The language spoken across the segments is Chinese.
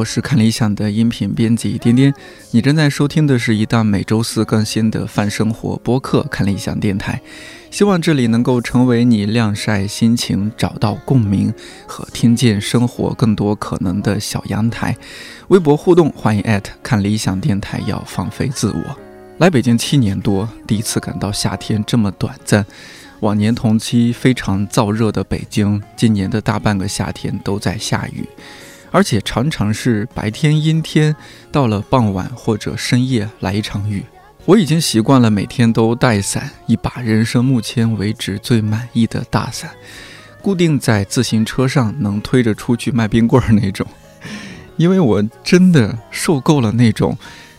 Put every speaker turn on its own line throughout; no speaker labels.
我是看理想的音频编辑颠颠。你正在收听的是一档每周四更新的泛生活播客《看理想电台》，希望这里能够成为你晾晒心情、找到共鸣和听见生活更多可能的小阳台。微博互动，欢迎艾特看理想电台，要放飞自我。来北京七年多，第一次感到夏天这么短暂。往年同期非常燥热的北京，今年的大半个夏天都在下雨。而且常常是白天阴天，到了傍晚或者深夜来一场雨。我已经习惯了每天都带伞，一把人生目前为止最满意的大伞，固定在自行车上，能推着出去卖冰棍儿那种。因为我真的受够了那种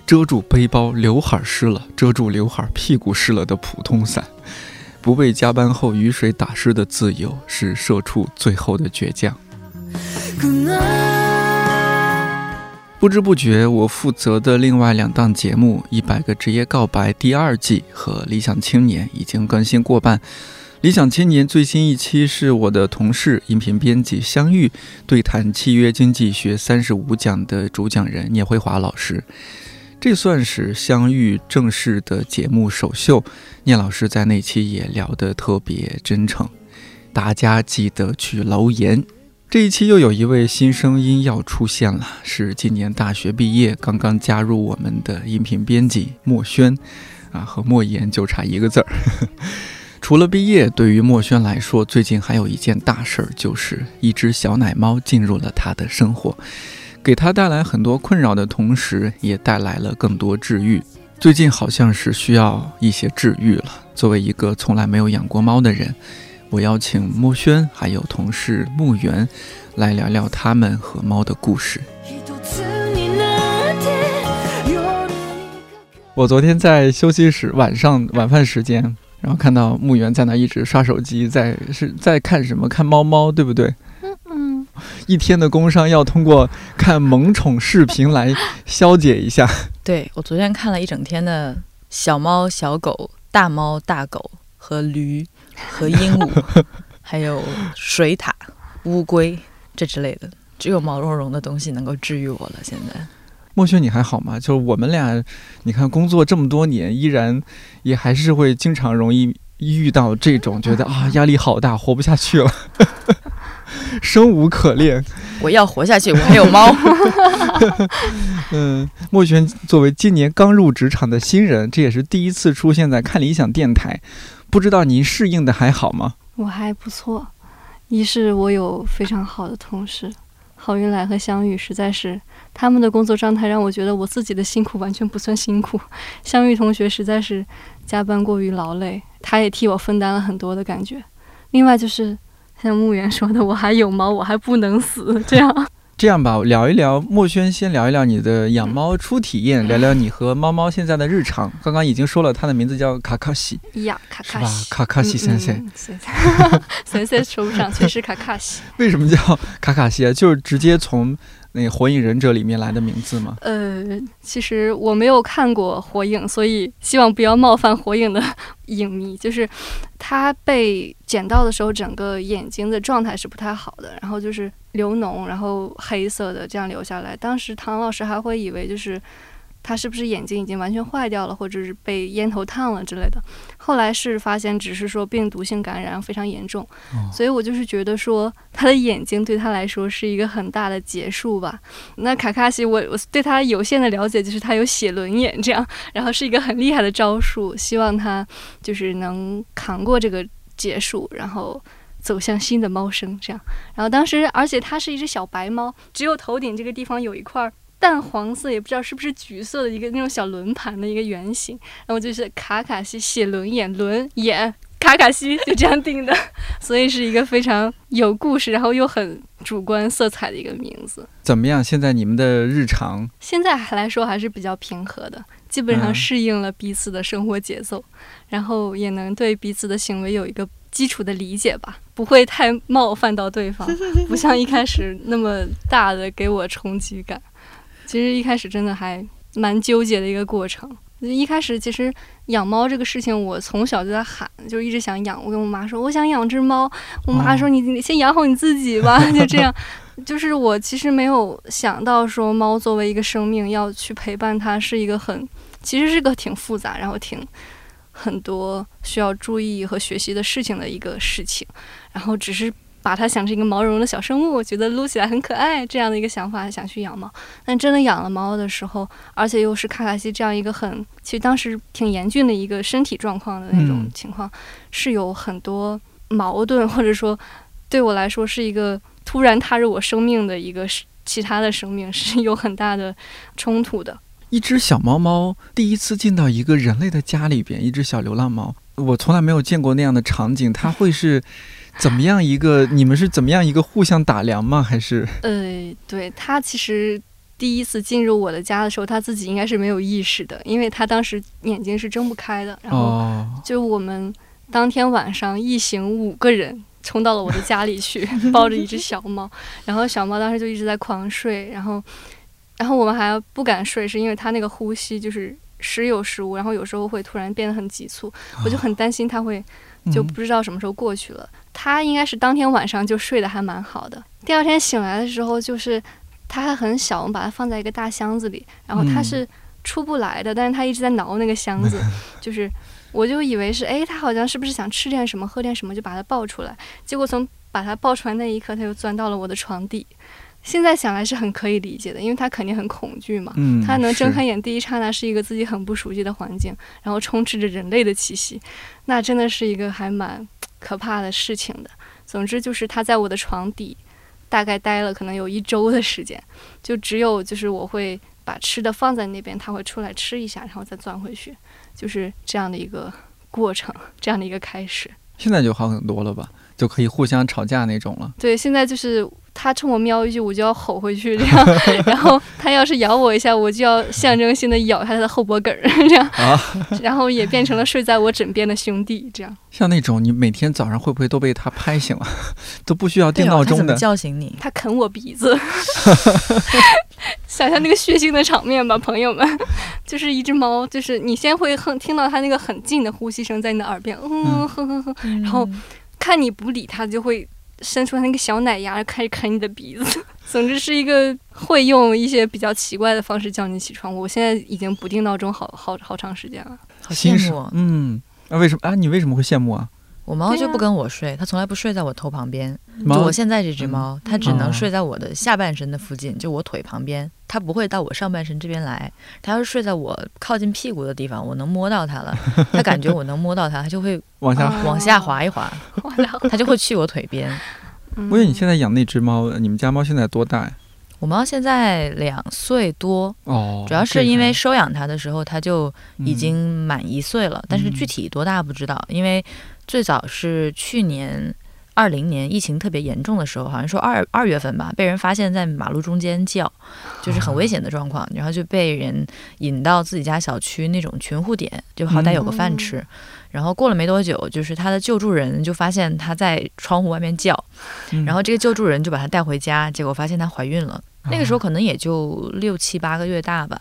遮住背包、刘海湿了、遮住刘海屁股湿了的普通伞。不被加班后雨水打湿的自由，是社畜最后的倔强。不知不觉，我负责的另外两档节目《一百个职业告白》第二季和《理想青年》已经更新过半。《理想青年》最新一期是我的同事、音频编辑相遇对谈契约经济学三十五讲的主讲人聂辉华老师，这算是相遇正式的节目首秀。聂老师在那期也聊得特别真诚，大家记得去留言。这一期又有一位新声音要出现了，是今年大学毕业、刚刚加入我们的音频编辑莫轩，啊，和莫言就差一个字儿。除了毕业，对于莫轩来说，最近还有一件大事儿，就是一只小奶猫进入了他的生活，给他带来很多困扰的同时，也带来了更多治愈。最近好像是需要一些治愈了。作为一个从来没有养过猫的人。我邀请莫轩还有同事木原来聊聊他们和猫的故事。我昨天在休息室晚上晚饭时间，然后看到木原在那一直刷手机，在是在看什么？看猫猫，对不对？嗯嗯。一天的工伤要通过看萌宠视频来 消解一下。
对我昨天看了一整天的小猫、小狗、大猫、大狗和驴。和鹦鹉，还有水獭、乌龟这之类的，只有毛茸茸的东西能够治愈我了。现在，
墨轩，你还好吗？就是我们俩，你看工作这么多年，依然也还是会经常容易遇到这种觉得 啊压力好大，活不下去了，生无可恋。
我要活下去，我还有猫。
嗯，莫轩作为今年刚入职场的新人，这也是第一次出现在看理想电台。不知道您适应的还好吗？
我还不错，一是我有非常好的同事，郝云来和香玉，实在是他们的工作状态让我觉得我自己的辛苦完全不算辛苦。香玉同学实在是加班过于劳累，他也替我分担了很多的感觉。另外就是像木源说的，我还有猫，我还不能死，这样。
这样吧，聊一聊墨轩，先聊一聊你的养猫初体验，聊聊你和猫猫现在的日常。刚刚已经说了，它的名字叫卡卡西，
呀，卡卡西，
卡卡西先生，
先生 说不上，确实卡卡西。
为什么叫卡卡西啊？就是直接从。那《火影忍者》里面来的名字吗？
呃，其实我没有看过《火影》，所以希望不要冒犯《火影》的 影迷。就是他被捡到的时候，整个眼睛的状态是不太好的，然后就是流脓，然后黑色的这样流下来。当时唐老师还会以为就是。他是不是眼睛已经完全坏掉了，或者是被烟头烫了之类的？后来是发现，只是说病毒性感染非常严重，所以我就是觉得说他的眼睛对他来说是一个很大的结束吧。那卡卡西，我我对他有限的了解就是他有写轮眼这样，然后是一个很厉害的招数，希望他就是能扛过这个结束，然后走向新的猫生这样。然后当时，而且它是一只小白猫，只有头顶这个地方有一块。淡黄色也不知道是不是橘色的一个那种小轮盘的一个圆形，然后就是卡卡西写轮眼轮眼卡卡西就这样定的，所以是一个非常有故事，然后又很主观色彩的一个名字。
怎么样？现在你们的日常？
现在来说还是比较平和的，基本上适应了彼此的生活节奏，然后也能对彼此的行为有一个基础的理解吧，不会太冒犯到对方，不像一开始那么大的给我冲击感。其实一开始真的还蛮纠结的一个过程。一开始其实养猫这个事情，我从小就在喊，就一直想养。我跟我妈说，我想养只猫。我妈说，你你先养好你自己吧。就这样，就是我其实没有想到说，猫作为一个生命要去陪伴它，是一个很，其实是个挺复杂，然后挺很多需要注意和学习的事情的一个事情。然后只是。把它想成一个毛茸茸的小生物，我觉得撸起来很可爱，这样的一个想法想去养猫。但真的养了猫的时候，而且又是卡卡西这样一个很，其实当时挺严峻的一个身体状况的那种情况，是有很多矛盾，或者说对我来说是一个突然踏入我生命的一个其他的生命，是有很大的冲突的。
一只小猫猫第一次进到一个人类的家里边，一只小流浪猫，我从来没有见过那样的场景，它会是。怎么样一个？你们是怎么样一个互相打量吗？还是？
呃，对他其实第一次进入我的家的时候，他自己应该是没有意识的，因为他当时眼睛是睁不开的。然后就我们当天晚上一行五个人冲到了我的家里去，抱着一只小猫，然后小猫当时就一直在狂睡，然后，然后我们还不敢睡，是因为它那个呼吸就是时有时无，然后有时候会突然变得很急促，我就很担心它会。就不知道什么时候过去了。他应该是当天晚上就睡得还蛮好的。第二天醒来的时候，就是他还很小，我们把它放在一个大箱子里，然后他是出不来的，但是他一直在挠那个箱子，就是我就以为是哎，他好像是不是想吃点什么、喝点什么，就把它抱出来。结果从把它抱出来那一刻，他就钻到了我的床底。现在想来是很可以理解的，因为他肯定很恐惧嘛。嗯，他能睁开眼第一刹那是一个自己很不熟悉的环境，然后充斥着人类的气息，那真的是一个还蛮可怕的事情的。总之就是他在我的床底大概待了可能有一周的时间，就只有就是我会把吃的放在那边，他会出来吃一下，然后再钻回去，就是这样的一个过程，这样的一个开始。
现在就好很多了吧？就可以互相吵架那种了。
对，现在就是。他冲我喵一句，我就要吼回去，这样。然后他要是咬我一下，我就要象征性的咬他的后脖梗儿，这样。啊。然后也变成了睡在我枕边的兄弟，这样。
像那种你每天早上会不会都被他拍醒了，都不需要定闹钟的？
叫醒你？
他啃我鼻子。想象那个血腥的场面吧，朋友们。就是一只猫，就是你先会哼听到它那个很近的呼吸声在你的耳边，嗯哼哼哼，然后看你不理它，就会。伸出它那个小奶牙，开始啃你的鼻子。总之是一个会用一些比较奇怪的方式叫你起床。我现在已经不定闹钟好好好长时间了，
好羡慕。
嗯，那为什么啊？你为什么会羡慕啊？
我猫就不跟我睡，它从来不睡在我头旁边。就我现在这只猫，它只能睡在我的下半身的附近，就我腿旁边。它不会到我上半身这边来。它要是睡在我靠近屁股的地方，我能摸到它了。它感觉我能摸到它，它就会
往下
往下滑一滑，它就会去我腿边。
我以为你现在养那只猫，你们家猫现在多大呀？
我猫现在两岁多哦，主要是因为收养它的时候，它就已经满一岁了，但是具体多大不知道，因为最早是去年二零年疫情特别严重的时候，好像说二二月份吧，被人发现在马路中间叫，就是很危险的状况，然后就被人引到自己家小区那种群护点，就好歹有个饭吃。然后过了没多久，就是他的救助人就发现他在窗户外面叫，然后这个救助人就把他带回家，结果发现她怀孕了。那个时候可能也就六七八个月大吧，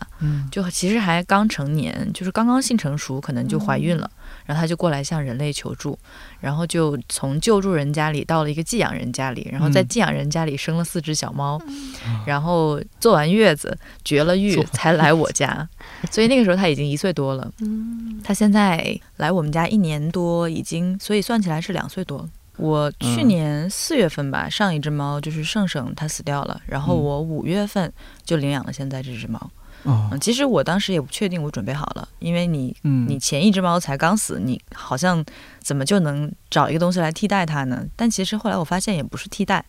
就其实还刚成年，就是刚刚性成熟，可能就怀孕了。然后他就过来向人类求助，然后就从救助人家里到了一个寄养人家里，然后在寄养人家里生了四只小猫，然后坐完月子绝了育才来我家，所以那个时候他已经一岁多了。他现在来我们家一年多，已经所以算起来是两岁多。我去年四月份吧，上一只猫就是圣圣，它死掉了，然后我五月份就领养了现在这只猫。嗯，其实我当时也不确定我准备好了，因为你，你前一只猫才刚死，你好像怎么就能找一个东西来替代它呢？但其实后来我发现也不是替代，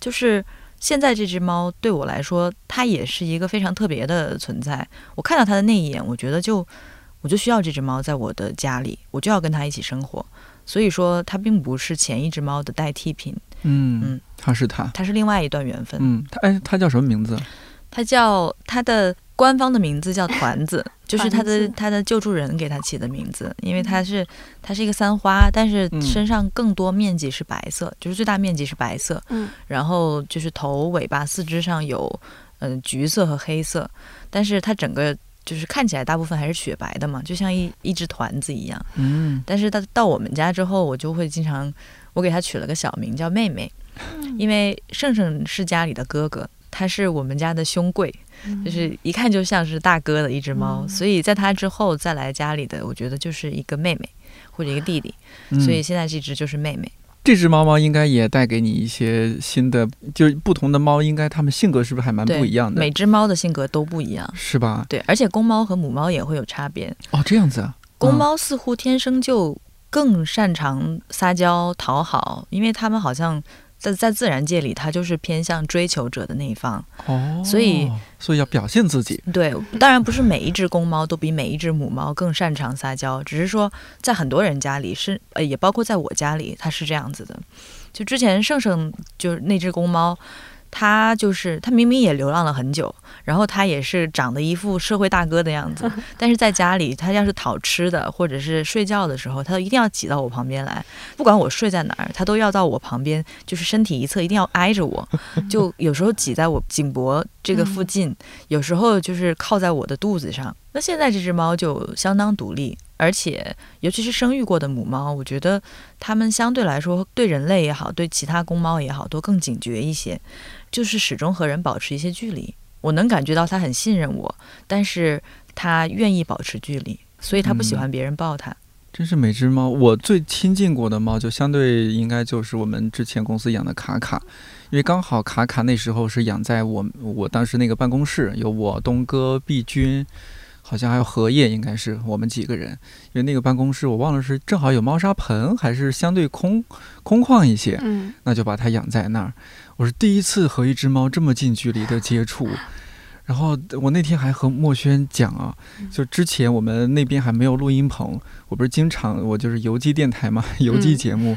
就是现在这只猫对我来说，它也是一个非常特别的存在。我看到它的那一眼，我觉得就我就需要这只猫在我的家里，我就要跟它一起生活。所以说，它并不是前一只猫的代替品。
嗯嗯，它是它，
它是另外一段缘分。
嗯，它哎，它叫什么名字？
它叫它的。官方的名字叫团子，就是它的它的救助人给它起的名字，因为它是它是一个三花，但是
嗯
身上更多面积是白色，就是最大面积是白色，
嗯。
然后就是头、尾巴、四肢上有嗯、呃橘色和黑色，但是它整个就是看起来大部分还是雪白的嘛，就像一一只团子一样。
嗯。
但是它到我们家之后，我就会经常我给它取了个小名叫妹妹，因为胜胜是家里的哥哥，他是我们家的兄贵，就是一看就像是大哥的一只猫，
嗯
所以在它之后再来家里的，我觉得就是一个妹妹或者一个弟弟，
嗯
所以现在这只就是妹妹。
这只猫猫应该也带给你一些新的，就是不同的猫，应该它们性格是不是还蛮，不一样的？
每只猫的性格都不一样。
是吧？
对，而且公猫和母猫也会有差别。
哦，这样子啊。
公猫似乎天生就更擅长撒娇讨好，因为它们好像在在自然界里，它就是偏向追求者的那一方。
哦，
所以
所以要表现自己。
对，当然不是每一只公猫都比每一只母猫更擅长撒娇，只是说在很多人家里是，呃，也包括在我家里，它是这样子的。就之前盛盛就是那只公猫，它就是它明明也流浪了很久，然后它也是长得一副社会大哥的样子，但是在家里，它要是讨吃的或者是睡觉的时候，它都一定要挤到我旁边来，不管我睡在哪儿，它都要到我旁边，就是身体一侧一定要挨着我，就有时候挤在我颈脖这个附近，有时候就是靠在我的肚子上。那现在这只猫就相当独立，而且尤其是生育过的母猫，我觉得它们相对来说对人类也好，对其他公猫也好，都更警觉一些，就是始终和人保持一些距离。我能感觉到它很信任我，但是它愿意保持距离，所以它不喜欢别人抱它。
真是每只猫，我最亲近过的猫，就相对应该就是我们之前公司养的卡卡，因为刚好卡卡那时候是养在我我当时那个办公室，有我东哥、毕君，好像还有荷叶，应该是我们几个人。因为那个办公室我忘了是正好有猫砂盆，还是相对空空旷一些，
嗯
那就把它养在那儿。我是第一次和一只猫这么近距离的接触。然后我那天还和墨轩讲啊，就之前我们那边还没有录音棚，我不是经常我就是游击电台嘛，游击节目，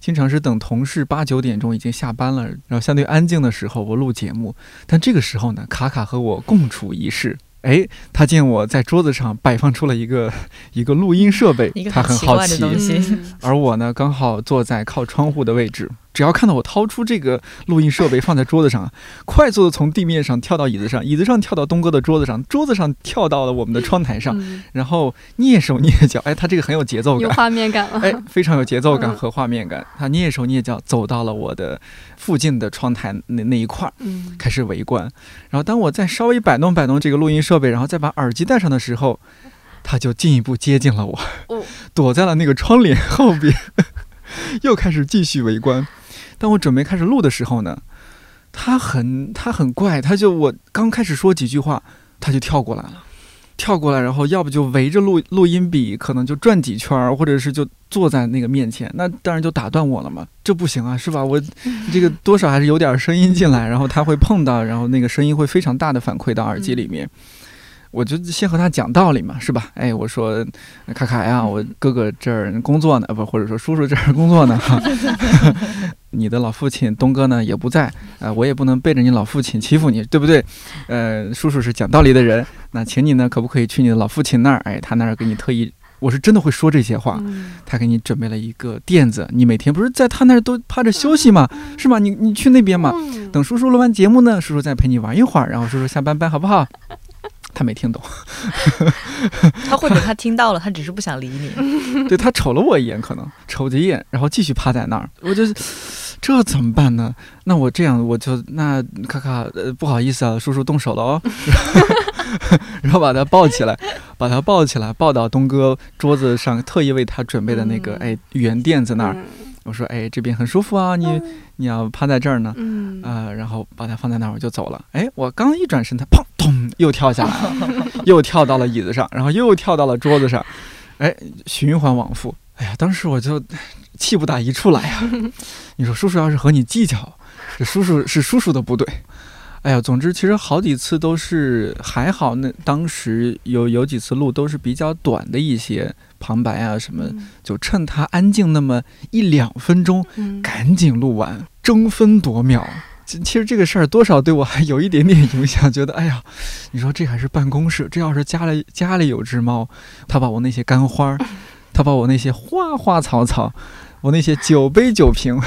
经常是等同事八九点钟已经下班了，然后相对安静的时候我录节目，但这个时候呢，卡卡和我共处一室。哎，他见我在桌子上摆放出了一个 一个录音设备他
很
好奇，而我呢，刚好坐在靠窗户的位置。只要看到我掏出这个录音设备放在桌子上，快速的从地面上跳到椅子上，椅子上跳到东哥的桌子上，桌子上跳到了我们的窗台上，
嗯
然后蹑手蹑脚，哎，他这个很有节奏感，
有画面感了。
哎，非常有节奏感
嗯
和画面感。他蹑手蹑脚走到了我的附近的窗台那那一块儿，
嗯
开始围观。然后当我再稍微摆弄摆弄这个录音设备，然后再把耳机戴上的时候，他就进一步接近了我，
哦
躲在了那个窗帘后边，又开始继续围观。当我准备开始录的时候呢，他很他很怪，他就我刚开始说几句话，他就跳过来了。跳过来，然后要不就围着录录音笔，可能就转几圈儿，或者是就坐在那个面前，那当然就打断我了嘛，这不行啊，是吧？我 这个多少还是有点声音进来，然后他会碰到，然后那个声音会非常大的反馈到耳机里面。我就先和他讲道理嘛，是吧？哎，我说卡卡呀，我哥哥这儿工作呢，不，或者说叔叔这儿工作呢，哈。你的老父亲东哥呢也不在，呃，我也不能背着你老父亲欺负你，对不对？呃，叔叔是讲道理的人，那请你呢，可不可以去你的老父亲那儿？哎，他那儿给你特意，我是真的会说这些话，
嗯
他给你准备了一个垫子，你每天不是在他那儿都趴着休息吗？是吗？你你去那边嘛，
嗯
等叔叔录完节目呢，叔叔再陪你玩一会儿，然后叔叔下班班好不好？他没听懂，
他或者他听到了，他只是不想理你。
对他瞅了我一眼，可能瞅着一眼，然后继续趴在那儿。我就这怎么办呢？那我这样，我就那卡卡，呃，不好意思啊，叔叔动手了哦。然后把他抱起来，把他抱起来，抱到东哥桌子上特意为他准备的那个、
嗯
哎圆垫子那儿。
嗯
我说哎，这边很舒服啊，你你要趴在这儿呢。
嗯
啊、然后把它放在那儿，我就走了。哎，我刚一转身，它砰咚又跳下来了，又跳到了椅子上，然后又跳到了桌子上，哎，循环往复。哎呀，当时我就气不打一处来呀、你说叔叔要是和你计较，这叔叔是叔叔的不对。哎呀，总之其实好几次都是还好，那当时有有几次录都是比较短的一些旁白啊什么，就趁他安静那么一两分钟，
嗯
赶紧录完，争分夺秒，其其实这个事儿多少对我还有一点点影响，觉得哎呀，你说这还是办公室，这要是家里家里有只猫，它把我那些干花儿，它把我那些花花草草，我那些酒杯酒瓶，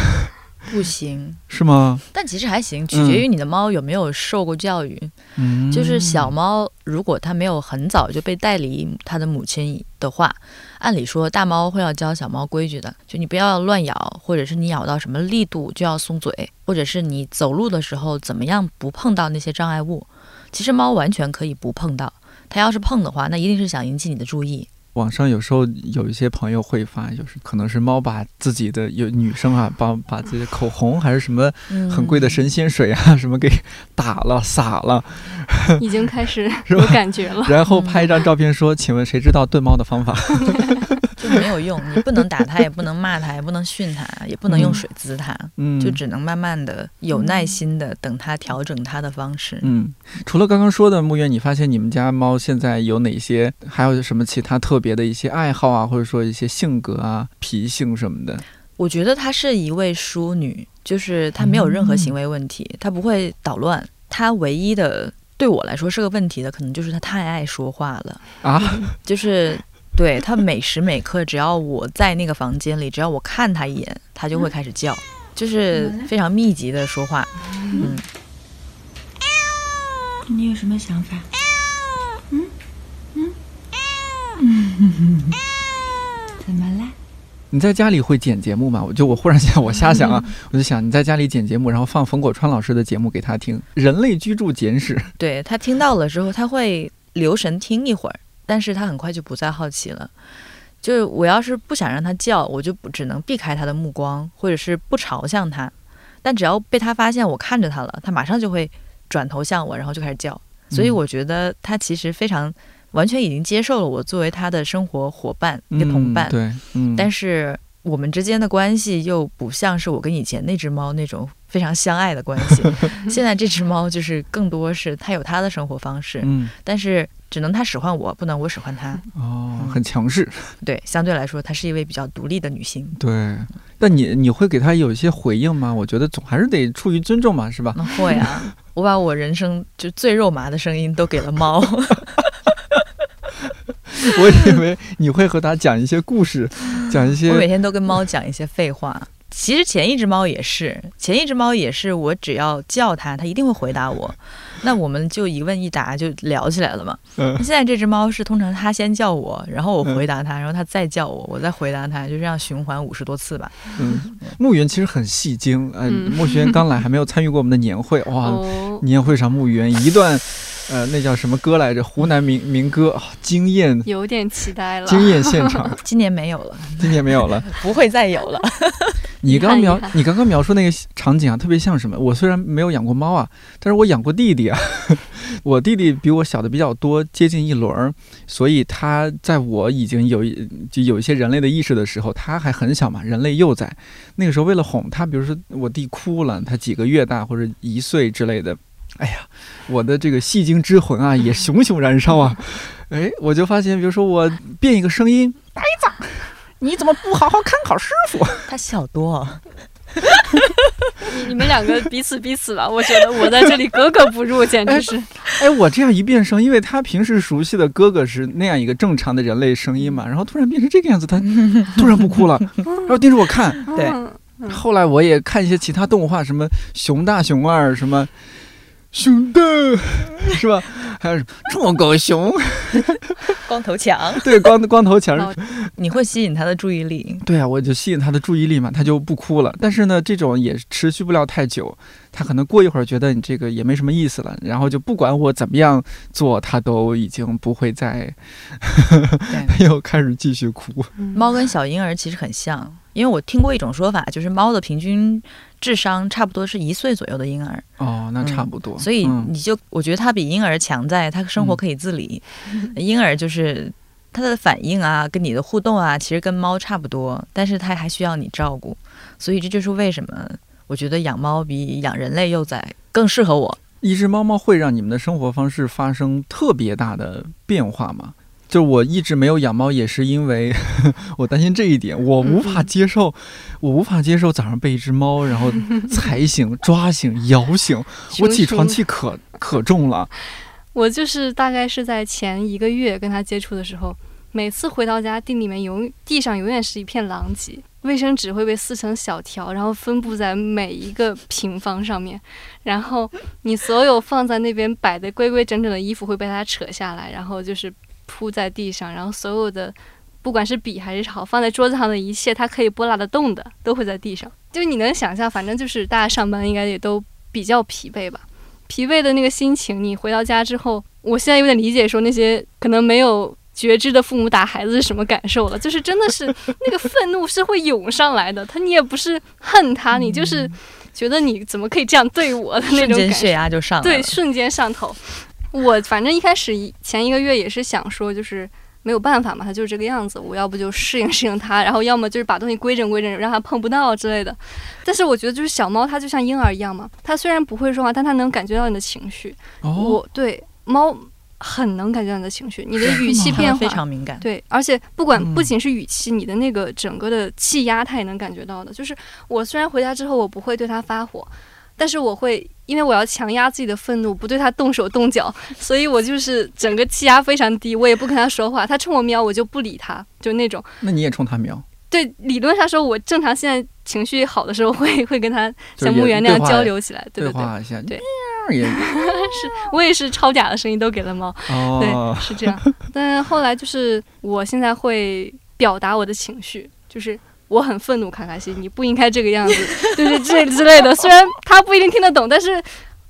不行，
是吗？
但其实还行，取决于你的猫有没有受过教育。
嗯，
就是小猫，如果它没有很早就被带离它的母亲的话，按理说大猫会要教小猫规矩的，就你不要乱咬，或者是你咬到什么力度就要松嘴，或者是你走路的时候怎么样不碰到那些障碍物。其实猫完全可以不碰到，它要是碰的话，那一定是想引起你的注意。
网上有时候有一些朋友会发，就是可能是猫把自己的有女生啊，把把自己的口红还是什么
嗯，
很贵的神仙水啊 什么给打了洒了，
已经开始
是
有感觉了。
然后拍一张照片说：“请问谁知道炖猫的方法
就没有用，你不能打它，也不能骂它，也不能训它，也不能用水滋它，？”
嗯，
就只能慢慢的、有耐心的等它调整它的方式。
嗯，除了刚刚说的木月，你发现你们家猫现在有哪些，还有什么其他特别的一些爱好啊，或者说一些性格啊、脾性什么的？
我觉得她是一位淑女，就是她没有任何行为问题，她不会捣乱。她唯一的对我来说是个问题的，可能就是她太爱说话了，
啊，
就是对他每时每刻，只要我在那个房间里，只要我看他一眼，他就会开始叫，就是非常密集的说话。嗯，
你有什么想法？嗯嗯怎么了？
你在家里会剪节目吗？我就我忽然想，我瞎想啊，我就想你在家里剪节目，然后放冯果川老师的节目给他听，《人类居住简史》。
对他听到了之后，他会留神听一会儿，但是他很快就不再好奇了。就是我要是不想让它叫，我就不只能避开他的目光，或者是不朝向他。但只要被他发现我看着他了，他马上就会转头向我，然后就开始叫。所以
嗯
我觉得他其实非常完全已经接受了我作为他的生活伙伴、一个同伴。
嗯、对，嗯，
但
是
是我们之间的关系又不像是我跟以前那只猫那种非常相爱的关系。现在这只猫就是更多是它有它的生活方式，
嗯，
但是只能他使唤我，不能我使唤他。
哦，很强势。
对，相对来说，她是一位比较独立的女性。
对，但你你会给她有一些回应吗？我觉得总还是得出于尊重嘛，是吧？
那会啊，我把我人生就最肉麻的声音都给了猫。
我以为你会和他讲一些故事，讲一些
我每天都跟猫讲一些废话。其实前一只猫也是，前一只猫也是，我只要叫它，它一定会回答我。那我们就一问一答就聊起来了嘛。
嗯
现在这只猫是通常它先叫我，然后我回答它，然后它再叫我，我再回答它，就这样循环五十多次吧。
嗯，牧云其实很戏精，呃，
嗯
牧轩刚来还没有参与过我们的年会，哇，
哦，
年会上牧云一段，呃，那叫什么歌来着？湖南民民歌，啊惊艳
有点期待了。
惊艳现场，
今年没有了，
今年没有了。
不会再有了。
你刚描你刚刚描述那个场景啊，特别像什么？我虽然没有养过猫啊，但是我养过弟弟啊。我弟弟比我小的比较多，接近一轮儿，所以他在我已经有一就有一些人类的意识的时候，他还很小嘛，人类幼崽。那个时候为了哄他，比如说我弟哭了，他几个月大或者一岁之类的，哎呀，我的这个戏精之魂啊也熊熊燃烧啊！哎，我就发现，比如说我变一个声音，呆子，你怎么不好好看好师傅？
他小多，
你 你们两个彼此彼此吧，我觉得我在这里格格不入，简直是。
哎，我这样一变声，因为他平时熟悉的哥哥是那样一个正常的人类声音嘛，然后突然变成这个样子，他突然不哭了，然后盯着我看。
对
嗯
后来我也看一些其他动画，什么熊大、熊二，什么熊大，是吧？还有什么臭狗熊，
光头强，
对，光光头强。
哦
你会吸引他的注意力。
对啊，我就吸引他的注意力嘛，他就不哭了。但是呢，这种也持续不了太久，他可能过一会儿觉得你这个也没什么意思了，然后就不管我怎么样做，他都已经不会再
对，
又开始继续哭。
猫跟小婴儿其实很像，因为我听过一种说法，就是猫的平均智商差不多是一岁左右的婴儿，
哦，那差不多。
所以
嗯
你就我觉得它比婴儿强在它生活可以自理，婴儿就是。它的反应啊，跟你的互动啊，其实跟猫差不多，但是它还需要你照顾，所以这就是为什么我觉得养猫比养人类幼崽更适合我。
一只猫猫会让你们的生活方式发生特别大的变化吗？就我一直没有养猫，也是因为 我担心这一点，我无法接受，我无法接受早上被一只猫然后踩醒、抓醒、摇醒，我起床气可可重了。
我就是大概是在前一个月跟他接触的时候，每次回到家，地里面永地上永远是一片狼藉，卫生纸会被撕成小条，然后分布在每一个平方上面，然后你所有放在那边摆的规规整整的衣服会被它扯下来，然后就是铺在地上，然后所有的不管是笔还是好放在桌子上的一切，它可以拨拉得动的都会在地上，就你能想象，反正就是大家上班应该也都比较疲惫吧。疲惫的那个心情，你回到家之后，我现在有点理解，说那些可能没有觉知的父母打孩子是什么感受了。就是真的是那个愤怒是会涌上来的，他你也不是恨他，你就是觉得你怎么可以这样对我的那种感觉，
血压就上
对，瞬间上头。我反正一开始前一个月也是想说，就是。没有办法嘛，它就是这个样子。我要不就适应适应它，然后要么就是把东西规整规整，让它碰不到之类的。但是我觉得，就是小猫它就像婴儿一样嘛，它虽然不会说话，但它能感觉到你的情绪。我对猫很能感觉到你的情绪，你的语气变化
非常敏感。
对，而且不管不仅是语气，你的那个整个的气压，它也能感觉到的。就是我虽然回家之后，我不会对它发火。但是我会，因为我要强压自己的愤怒，不对他动手动脚，所以我就是整个气压非常低，我也不跟他说话。他冲我喵，我就不理他，就那种。
那你也冲他喵？
对，理论上说，我正常现在情绪好的时候，会 会跟他像木原那样交流起来，对对
对，
对，
也
是，我也是超假的声音都给了猫，对，是这样。但后来就是我现在会表达我的情绪，就是。我很愤怒，卡卡西，你不应该这个样子，就是这之类的。虽然他不一定听得懂，但是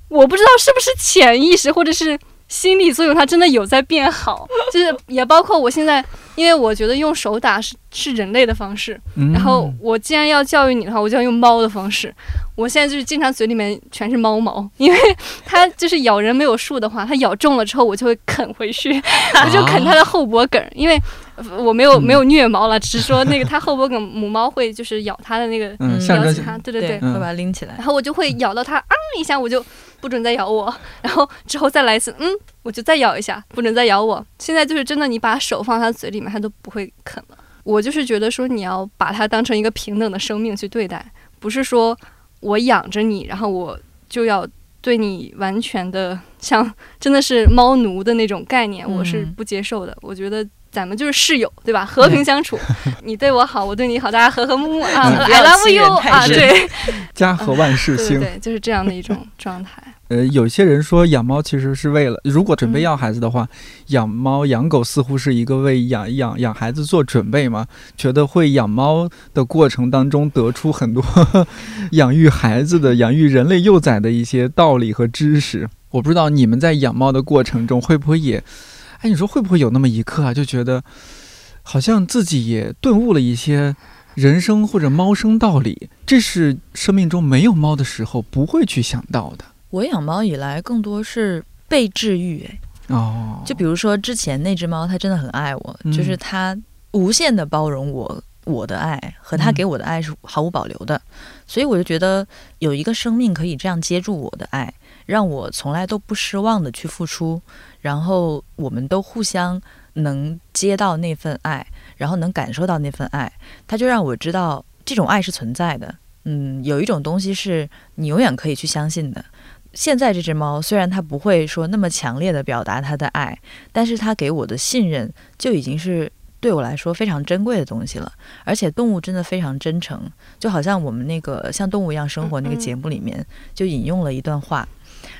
我不知道是不是潜意识或者是心理作用，它真的有在变好。就是也包括我现在，因为我觉得用手打是是人类的方式，然后我既然要教育你的话，我就要用猫的方式。我现在就是经常嘴里面全是猫毛，因为它就是咬人没有数的话，它咬中了之后我就会啃回去，我就啃它的后脖梗，因为我没有没有虐猫了，只是说那个它后脖梗母猫会就是咬它的那个咬起它，对对对，
会把它拎起来，
然后我就会咬到它啊一下，我就不准再咬我，然后之后再来一次，嗯，我就再咬一下，不准再咬我。现在就是真的，你把手放它嘴里面，它都不会啃了。我就是觉得说你要把它当成一个平等的生命去对待，不是说。我养着你，然后我就要对你完全的像真的是猫奴的那种概念，我是不接受的。我觉得咱们就是室友，对吧？和平相处，你对我好，我对你好，大家和和睦睦啊，I love you 啊，对，
家和万事兴，
对，就是这样的一种状态。
呃，有些人说养猫其实是为了，如果准备要孩子的话，养猫养狗似乎是一个为养养养孩子做准备嘛？觉得会养猫的过程当中得出很多 养育孩子的、养育人类幼崽的一些道理和知识。我不知道你们在养猫的过程中会不会也，哎，你说会不会有那么一刻啊，就觉得好像自己也顿悟了一些人生或者猫生道理，这是生命中没有猫的时候不会去想到的。
我养猫以来，更多是被治愈。哎，
哦，
就比如说之前那只猫，它真的很爱我，就是它无限的包容我，我的爱和它给我的爱是毫无保留的。所以我就觉得有一个生命可以这样接住我的爱，让我从来都不失望的去付出，然后我们都互相能接到那份爱，然后能感受到那份爱，它就让我知道这种爱是存在的。嗯，有一种东西是你永远可以去相信的。现在这只猫虽然它不会说那么强烈的表达它的爱，但是它给我的信任就已经是对我来说非常珍贵的东西了。而且动物真的非常真诚，就好像我们那个像动物一样生活那个节目里面就引用了一段话，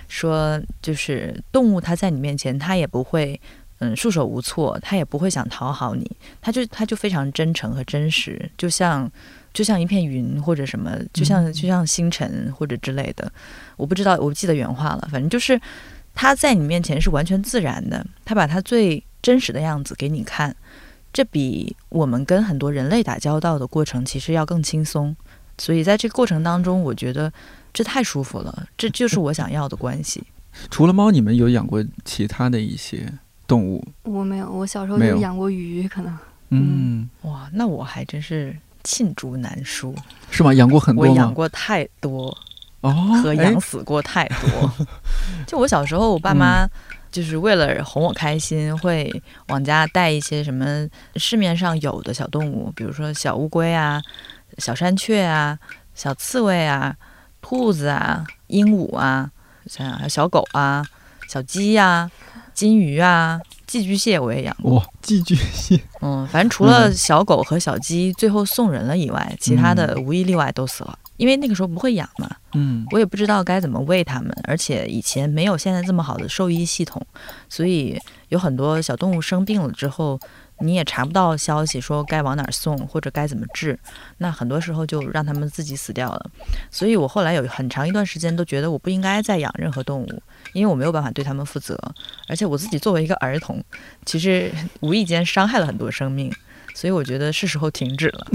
说就是动物它在你面前它也不会嗯束手无措，它也不会想讨好你，它就它就非常真诚和真实，就像。就像一片云或者什么，就像就像星辰或者之类的，我不知道，我不记得原话了。反正就是它在你面前是完全自然的，它把它最真实的样子给你看，这比我们跟很多人类打交道的过程其实要更轻松。所以在这个过程当中，我觉得这太舒服了，这就是我想要的关系。
除了猫，你们有养过其他的一些动物？
我没有，我小时候有养过鱼，可能。
嗯，
哇，那我还真是。罄竹难书，
是吗？养过很多
我养过太多，
哦，
和养死过太多。就我小时候，我爸妈就是为了哄我开心，会往家带一些什么市面上有的小动物，比如说小乌龟啊、小山雀啊、小刺猬啊、兔子啊、鹦鹉啊，想想还有小狗啊、小鸡呀、金鱼啊、寄居蟹我也养过。
哇，寄居蟹，
嗯，反正除了小狗和小鸡最后送人了以外，其他的无一例外都死了。因为那个时候不会养嘛，
嗯
我也不知道该怎么喂它们，而且以前没有现在这么好的兽医系统，所以有很多小动物生病了之后，你也查不到消息说该往哪儿送或者该怎么治，那很多时候就让他们自己死掉了。所以我后来有很长一段时间都觉得我不应该再养任何动物，因为我没有办法对他们负责，而且我自己作为一个儿童，其实无意间伤害了很多生命。所以我觉得是时候停止了。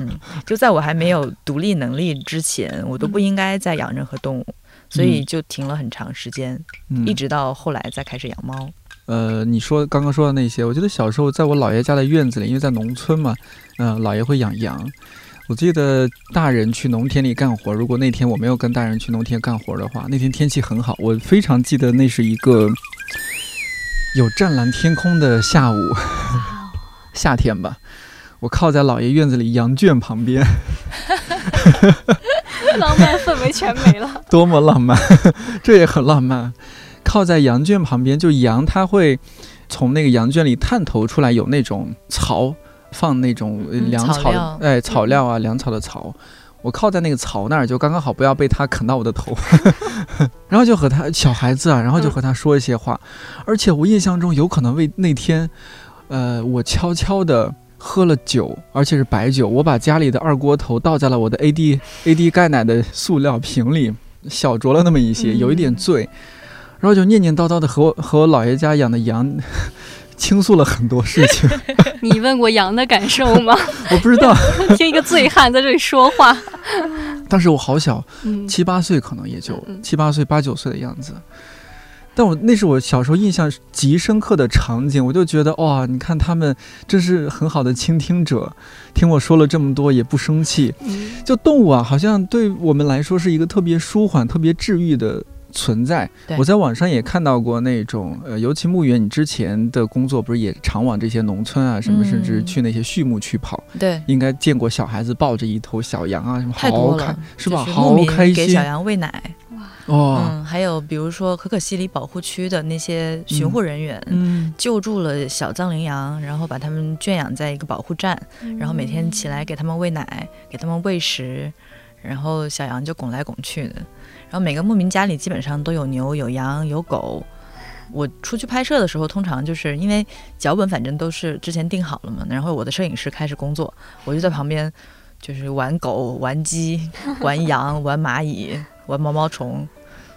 嗯，就在我还没有独立能力之前，我都不应该再养任何动物，所以就停了很长时间，
嗯
一直到后来再开始养猫。
呃，你说刚刚说的那些，我记得小时候在我姥爷家的院子里，因为在农村嘛，嗯、姥爷会养羊。我记得大人去农田里干活，如果那天我没有跟大人去农田干活的话，那天天气很好，我非常记得那是一个有湛蓝天空的下午，夏天吧。我靠在姥爷院子里羊圈旁边，
浪漫氛围全没了。
多么浪漫，这也很浪漫。靠在羊圈旁边，就羊它会从那个羊圈里探头出来，有那种槽，放那种粮草，
草
哎，草料啊，粮草的槽。我靠在那个槽那儿，就刚刚好不要被它啃到我的头，然后就和他小孩子啊，然后就和他说一些话，而且我印象中有可能为那天，呃，我悄悄的喝了酒，而且是白酒，我把家里的二锅头倒在了我的 AD AD 钙奶的塑料瓶里，小酌了那么一些，有一点醉，然后就念念叨叨的和我和我姥爷家养的羊 倾诉了很多事情，
你问过羊的感受吗？
我不知道，
听一个醉汉在这里说话，
当时我好小，
嗯，
七八岁可能也就七八岁八九岁的样子。但我那是我小时候印象极深刻的场景，我就觉得哇，你看他们真是很好的倾听者，听我说了这么多也不生气。
嗯
就动物啊，好像对我们来说是一个特别舒缓、特别治愈的存在。我在网上也看到过那种，呃，尤其牧原，你之前的工作不是也常往这些农村啊，什么
嗯
甚至去那些畜牧区跑，
对，
应该见过小孩子抱着一头小羊啊，什么好
多了，
是吧？好开心
给小羊喂奶，
哦，
嗯，还有比如说可可西里保护区的那些巡护人员。
嗯
救助了小藏羚羊，然后把它们圈养在一个保护站，然后每天起来给它们喂奶，给它们喂食，然后小羊就拱来拱去的。然后每个牧民家里基本上都有牛、有羊、有狗。我出去拍摄的时候，通常就是因为脚本反正都是之前定好了嘛，然后我的摄影师开始工作，我就在旁边就是玩狗、玩鸡、玩羊、玩蚂蚁、玩毛毛虫，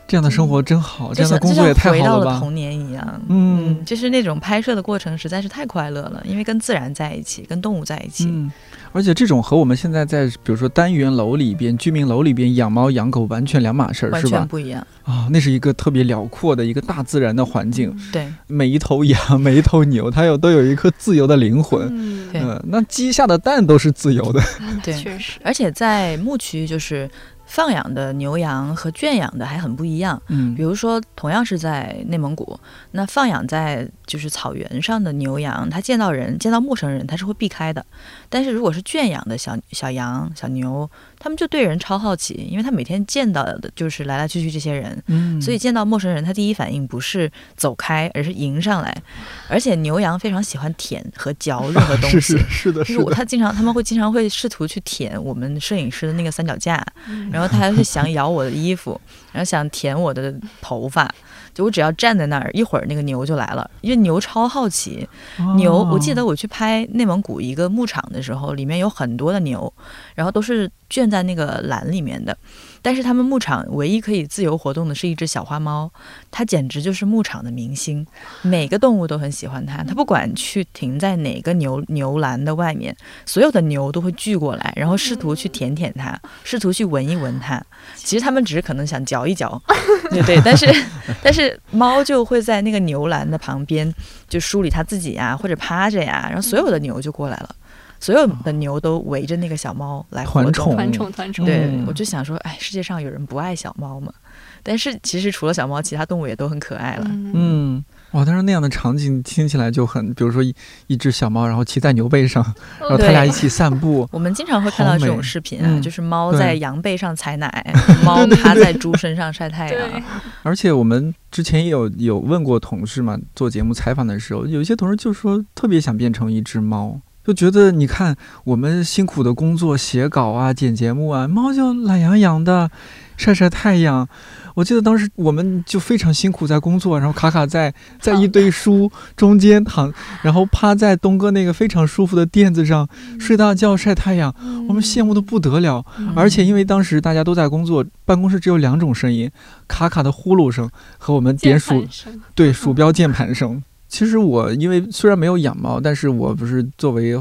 这样的生活真好，这样的工作也太
回到
好了吧？
了童年一样。
嗯
就是那种拍摄的过程实在是太快乐了，因为跟自然在一起，跟动物在一起。
嗯，而且这种和我们现在在比如说单元楼里边、居民楼里边养猫养狗完全两码事儿，
完
是吧？
全不一样，
啊，那是一个特别辽阔的一个大自然的环境，
对
每一头羊、每一头牛，它有都有一颗自由的灵魂。
嗯，
对
嗯，那鸡下的蛋都是自由的。
对
确实，
而且在牧区，就是放养的牛羊和圈养的还很不一样。
嗯
比如说，同样是在内蒙古，那放养在就是草原上的牛羊，它见到人、见到陌生人，它是会避开的。但是如果是圈养的小小羊、小牛，它们就对人超好奇，因为它每天见到的就是来来去去这些人，
嗯
所以见到陌生人，它第一反应不是走开，而是迎上来。而且牛羊非常喜欢舔和嚼任何东 西。
是是是的，
就是
的。
他经常他们会经常会试图去舔我们摄影师的那个三脚架，
嗯
然后他还会想咬我的衣服，然后想舔我的头发。就我只要站在那儿，一会儿那个牛就来了，因为牛超好奇。牛，我记得
哦
我去拍内蒙古一个牧场的时候，里面有很多的牛，然后都是圈在那个栏里面的。但是他们牧场唯一可以自由活动的是一只小花猫，它简直就是牧场的明星，每个动物都很喜欢它。它不管去停在哪个牛牛栏的外面，所有的牛都会聚过来，然后试图去舔舔它，试图去闻一闻它。其实他们只是可能想嚼一嚼，对对，但是但是猫就会在那个牛栏的旁边就梳理它自己呀、或者趴着呀，然后所有的牛就过来了，所有的牛都围着那个小猫来活动。
团宠。
团宠团宠，
对
嗯，
我就想说，哎，世界上有人不爱小猫吗？但是其实除了小猫，其他动物也都很可爱了。
嗯，
嗯，哇，但是那样的场景听起来就很，比如说一一只小猫，然后骑在牛背上，然后
哦
它俩一起散步，
我们经常会看到这种视频啊，
嗯。
就是猫在羊背上采奶，猫趴在猪身上晒太阳。
而且我们之前也有有问过同事嘛，做节目采访的时候，有一些同事就说特别想变成一只猫，就觉得你看我们辛苦的工作、写稿啊、剪节目啊，猫就懒洋洋的晒晒太阳。我记得当时我们就非常辛苦在工作，然后卡卡在在一堆 书中间躺，然后趴在东哥那个非常舒服的垫子上睡大觉晒太阳，我们羡慕的不得了。
嗯
而且因为当时大家都在工作，办公室只有两种声音：卡卡的呼噜声和我们点鼠对鼠标键盘声。其实我因为虽然没有养猫，但是我不是作为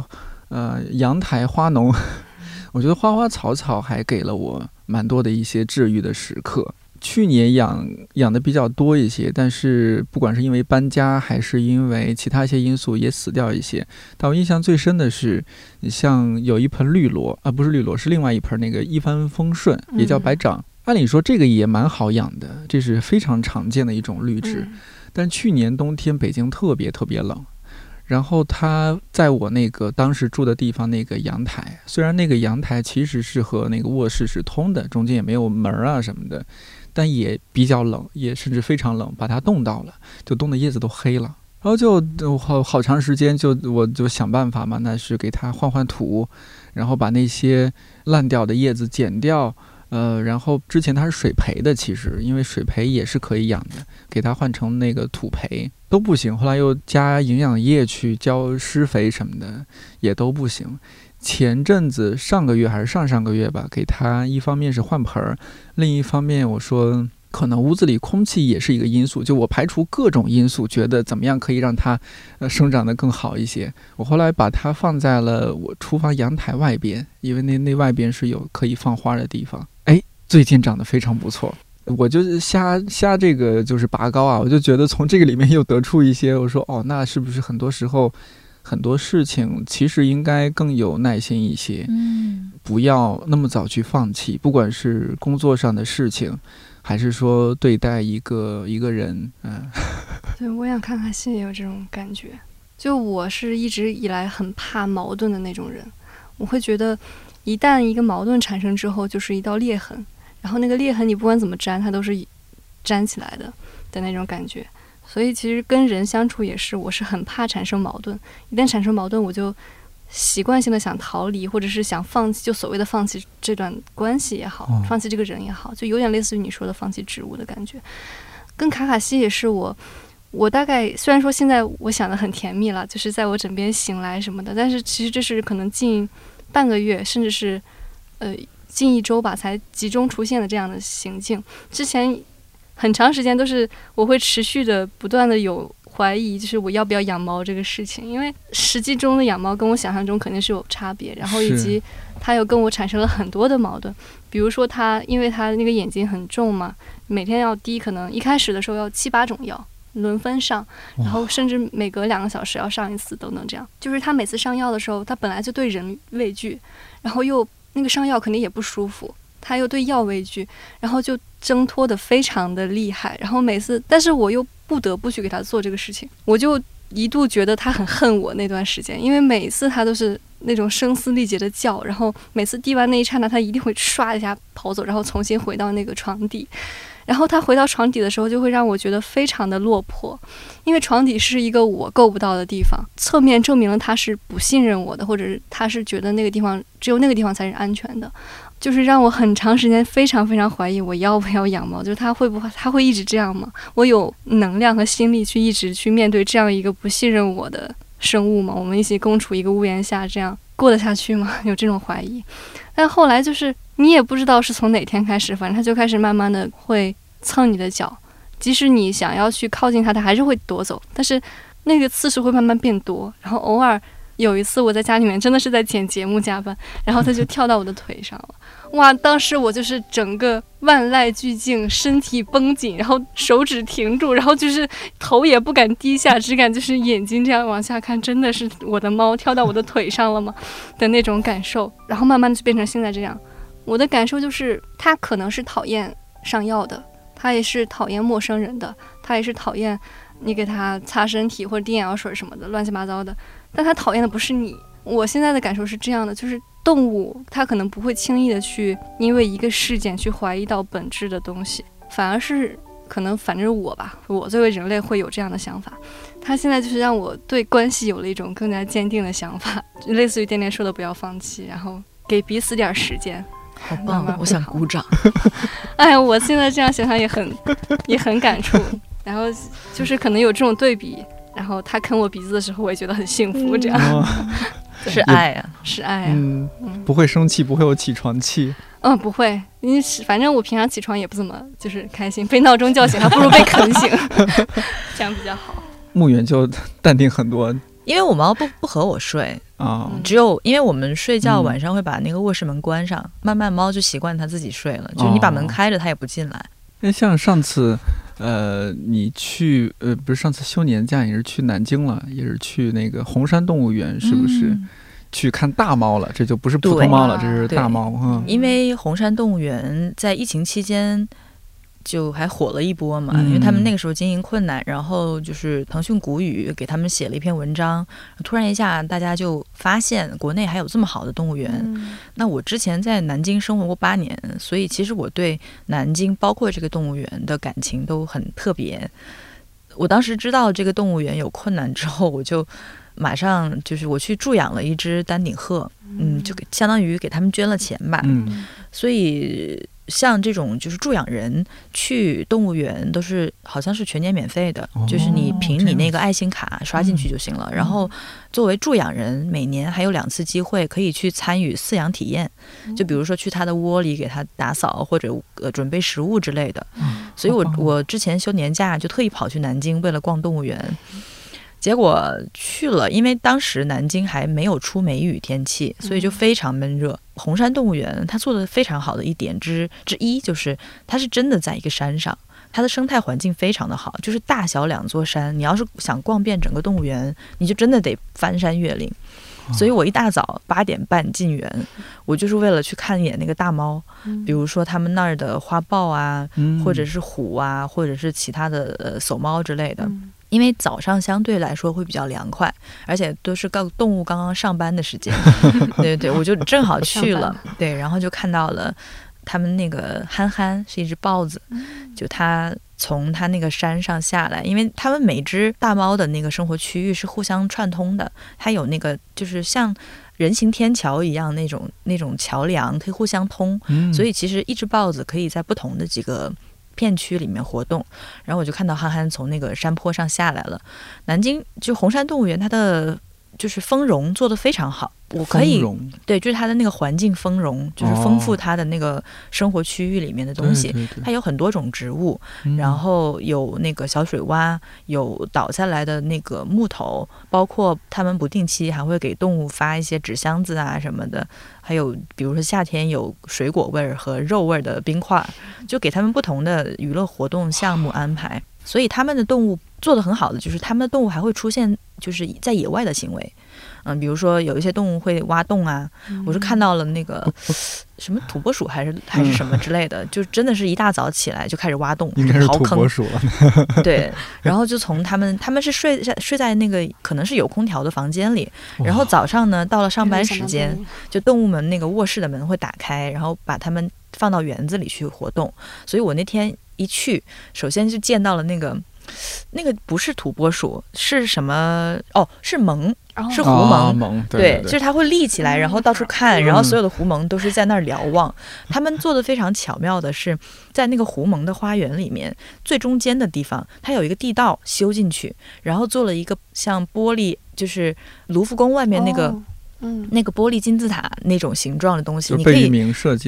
呃阳台花农，我觉得花花草草还给了我蛮多的一些治愈的时刻。去年养养的比较多一些，但是不管是因为搬家还是因为其他一些因素，也死掉一些。但我印象最深的是，你像有一盆绿萝啊，不是绿萝，是另外一盆那个一帆风顺，也叫白掌。按理说这个也蛮好养的，这是非常常见的一种绿植。
嗯
但去年冬天北京特别特别冷，然后它在我那个当时住的地方那个阳台，虽然那个阳台其实是和那个卧室是通的，中间也没有门儿啊什么的，但也比较冷，也甚至非常冷，把它冻到了，就冻的叶子都黑了。然后就好好长时间就我就想办法嘛，那是给它换换土，然后把那些烂掉的叶子剪掉，呃，然后之前它是水培的，其实因为水培也是可以养的，给它换成那个土培都不行，后来又加营养液去浇施肥什么的也都不行。前阵子上个月还是上上个月吧，给它一方面是换盆儿，另一方面我说可能屋子里空气也是一个因素，就我排除各种因素，觉得怎么样可以让它呃生长得更好一些。我后来把它放在了我厨房阳台外边，因为那那外边是有可以放花的地方。哎，最近长得非常不错。我就是瞎瞎这个就是拔高啊，我就觉得从这个里面又得出一些，我说哦，那是不是很多时候很多事情其实应该更有耐心一些，
嗯，
不要那么早去放弃，不管是工作上的事情，还是说对待一个一个人，嗯，
对，我想看看信也有这种感觉。就我是一直以来很怕矛盾的那种人，我会觉得，一旦一个矛盾产生之后，就是一道裂痕，然后那个裂痕你不管怎么粘，它都是粘起来的的那种感觉。所以其实跟人相处也是，我是很怕产生矛盾，一旦产生矛盾，我就习惯性的想逃离，或者是想放弃，就所谓的放弃这段关系也好，
哦
放弃这个人也好，就有点类似于你说的放弃植物的感觉。跟卡卡西也是我，我大概虽然说现在我想的很甜蜜了，就是在我枕边醒来什么的，但是其实这是可能近半个月，甚至是呃近一周吧，才集中出现的这样的行径。之前很长时间都是我会持续的不断的有怀疑，就是我要不要养猫这个事情，因为实际中的养猫跟我想象中肯定是有差别，然后以及它又跟我产生了很多的矛盾，比如说它因为它那个眼睛很重嘛，每天要滴，可能一开始的时候要七八种药轮番上，然后甚至每隔两个小时要上一次，等等这样。就是它每次上药的时候，它本来就对人畏惧，然后又那个上药肯定也不舒服，它又对药畏惧，然后就挣脱的非常的厉害。然后每次，但是我又不得不去给他做这个事情，我就一度觉得他很恨我那段时间，因为每次他都是。那种声嘶力竭的叫，然后每次滴完那一刹那，他一定会唰一下跑走，然后重新回到那个床底。然后他回到床底的时候，就会让我觉得非常的落魄，因为床底是一个我够不到的地方，侧面证明了他是不信任我的，或者是他是觉得那个地方只有那个地方才是安全的，就是让我很长时间非常非常怀疑我要不要养猫，就是它会不会它会一直这样吗？我有能量和心力去一直去面对这样一个不信任我的生物吗？我们一起共处一个屋檐下，这样过得下去吗？有这种怀疑，但后来就是你也不知道是从哪天开始，反正它就开始慢慢的会蹭你的脚，即使你想要去靠近它，它还是会夺走，但是那个次数会慢慢变多，然后偶尔有一次我在家里面真的是在剪节目加班，然后它就跳到我的腿上了，哇！当时我就是整个万籁俱静，身体绷紧，然后手指停住，然后就是头也不敢低下，只敢就是眼睛这样往下看，真的是我的猫跳到我的腿上了吗的那种感受，然后慢慢的就变成现在这样。我的感受就是，它可能是讨厌上药的，它也是讨厌陌生人的，它也是讨厌你给它擦身体或者滴眼药水什么的，乱七八糟的。但他讨厌的不是你。我现在的感受是这样的，就是动物它可能不会轻易的去因为一个事件去怀疑到本质的东西，反而是可能反正我吧，我作为人类会有这样的想法。他现在就是让我对关系有了一种更加坚定的想法，类似于店店说的不要放弃，然后给彼此点时间。
好棒，我想鼓掌。
哎，我现在这样想想也很也很感触。然后就是可能有这种对比，然后他啃我鼻子的时候，我也觉得很幸福。这样。
是爱啊，
是爱啊。
嗯，不会生气，不会有起床气。
嗯，不会，因为反正我平常起床也不怎么就是开心，被闹钟叫醒还不如被啃醒，这样比较好。
墓园就淡定很多，
因为我猫不不和我睡。
啊，
只有因为我们睡觉晚上会把那个卧室门关上，慢慢猫就习惯它自己睡了，就你把门开着它也不进来。
那像上次，呃，你去呃不是上次休年假也是去南京了，也是去那个红山动物园，是不是？去看大猫了，这就不是普通猫了，这是大猫嗯。
因为红山动物园在疫情期间。就还火了一波嘛，因为他们那个时候经营困难，然后就是腾讯古语给他们写了一篇文章，突然一下大家就发现国内还有这么好的动物园。那我之前在南京生活过八年，所以其实我对南京包括这个动物园的感情都很特别。我当时知道这个动物园有困难之后，我就马上就是我去助养了一只丹顶鹤，嗯，就给相当于给他们捐了钱吧，
嗯，
所以。像这种就是助养人去动物园都是好像是全年免费的，就是你凭你那个爱心卡刷进去就行了。然后作为助养人，每年还有两次机会可以去参与饲养体验，就比如说去他的窝里给他打扫或者呃准备食物之类的。所以我我之前休年假就特意跑去南京为了逛动物园。结果去了，因为当时南京还没有出梅雨天气，所以就非常闷热。红山动物园它做的非常好的一点之之一就是，它是真的在一个山上，它的生态环境非常的好，就是大小两座山。你要是想逛遍整个动物园，你就真的得翻山越岭。所以我一大早八点半进园，我就是为了去看一眼那个大猫，比如说他们那儿的花豹啊，或者是虎啊，或者是其他的呃守猫之类的。因为早上相对来说会比较凉快，而且都是刚动物刚刚上班的时间，对对，我就正好去了，对，然后就看到了他们那个憨憨是一只豹子，就它从它那个山上下来，因为它们每只大猫的那个生活区域是互相串通的，它有那个就是像人行天桥一样那种那种桥梁可以互相通，所以其实一只豹子可以在不同的几个。片区里面活动，然后我就看到憨憨从那个山坡上下来了。南京就红山动物园，它的就是丰容做得非常好。我可以对，就是它的那个环境丰容，就是丰富它的那个生活区域里面的东西。它有很多种植物，然后有那个小水洼，有倒下来的那个木头，包括他们不定期还会给动物发一些纸箱子啊什么的。还有比如说夏天有水果味儿和肉味儿的冰块，就给他们不同的娱乐活动项目安排。所以他们的动物做的很好的，就是他们的动物还会出现就是在野外的行为。嗯，比如说有一些动物会挖洞啊，我是看到了那个 什么土拨鼠还是还是什么之类的，就真的是一大早起来就开始挖洞，
应该是土
拨
鼠了。
对，然后就从他们他们是睡在睡在那个可能是有空调的房间里，然后早上呢到了上班时间，就动物们那个卧室的门会打开，然后把他们放到园子里去活动。所以我那天一去，首先就见到了那个。那个不是土拨鼠，是什么？哦，是萌，是狐
獴。
对，就是它会立起来，然后到处看，然后所有的狐獴都是在那儿瞭望。他们做的非常巧妙的是，在那个狐獴的花园里面最中间的地方，它有一个地道修进去，然后做了一个像玻璃，就是卢浮宫外面那个。
嗯，
那个玻璃金字塔那种形状的东西，你可以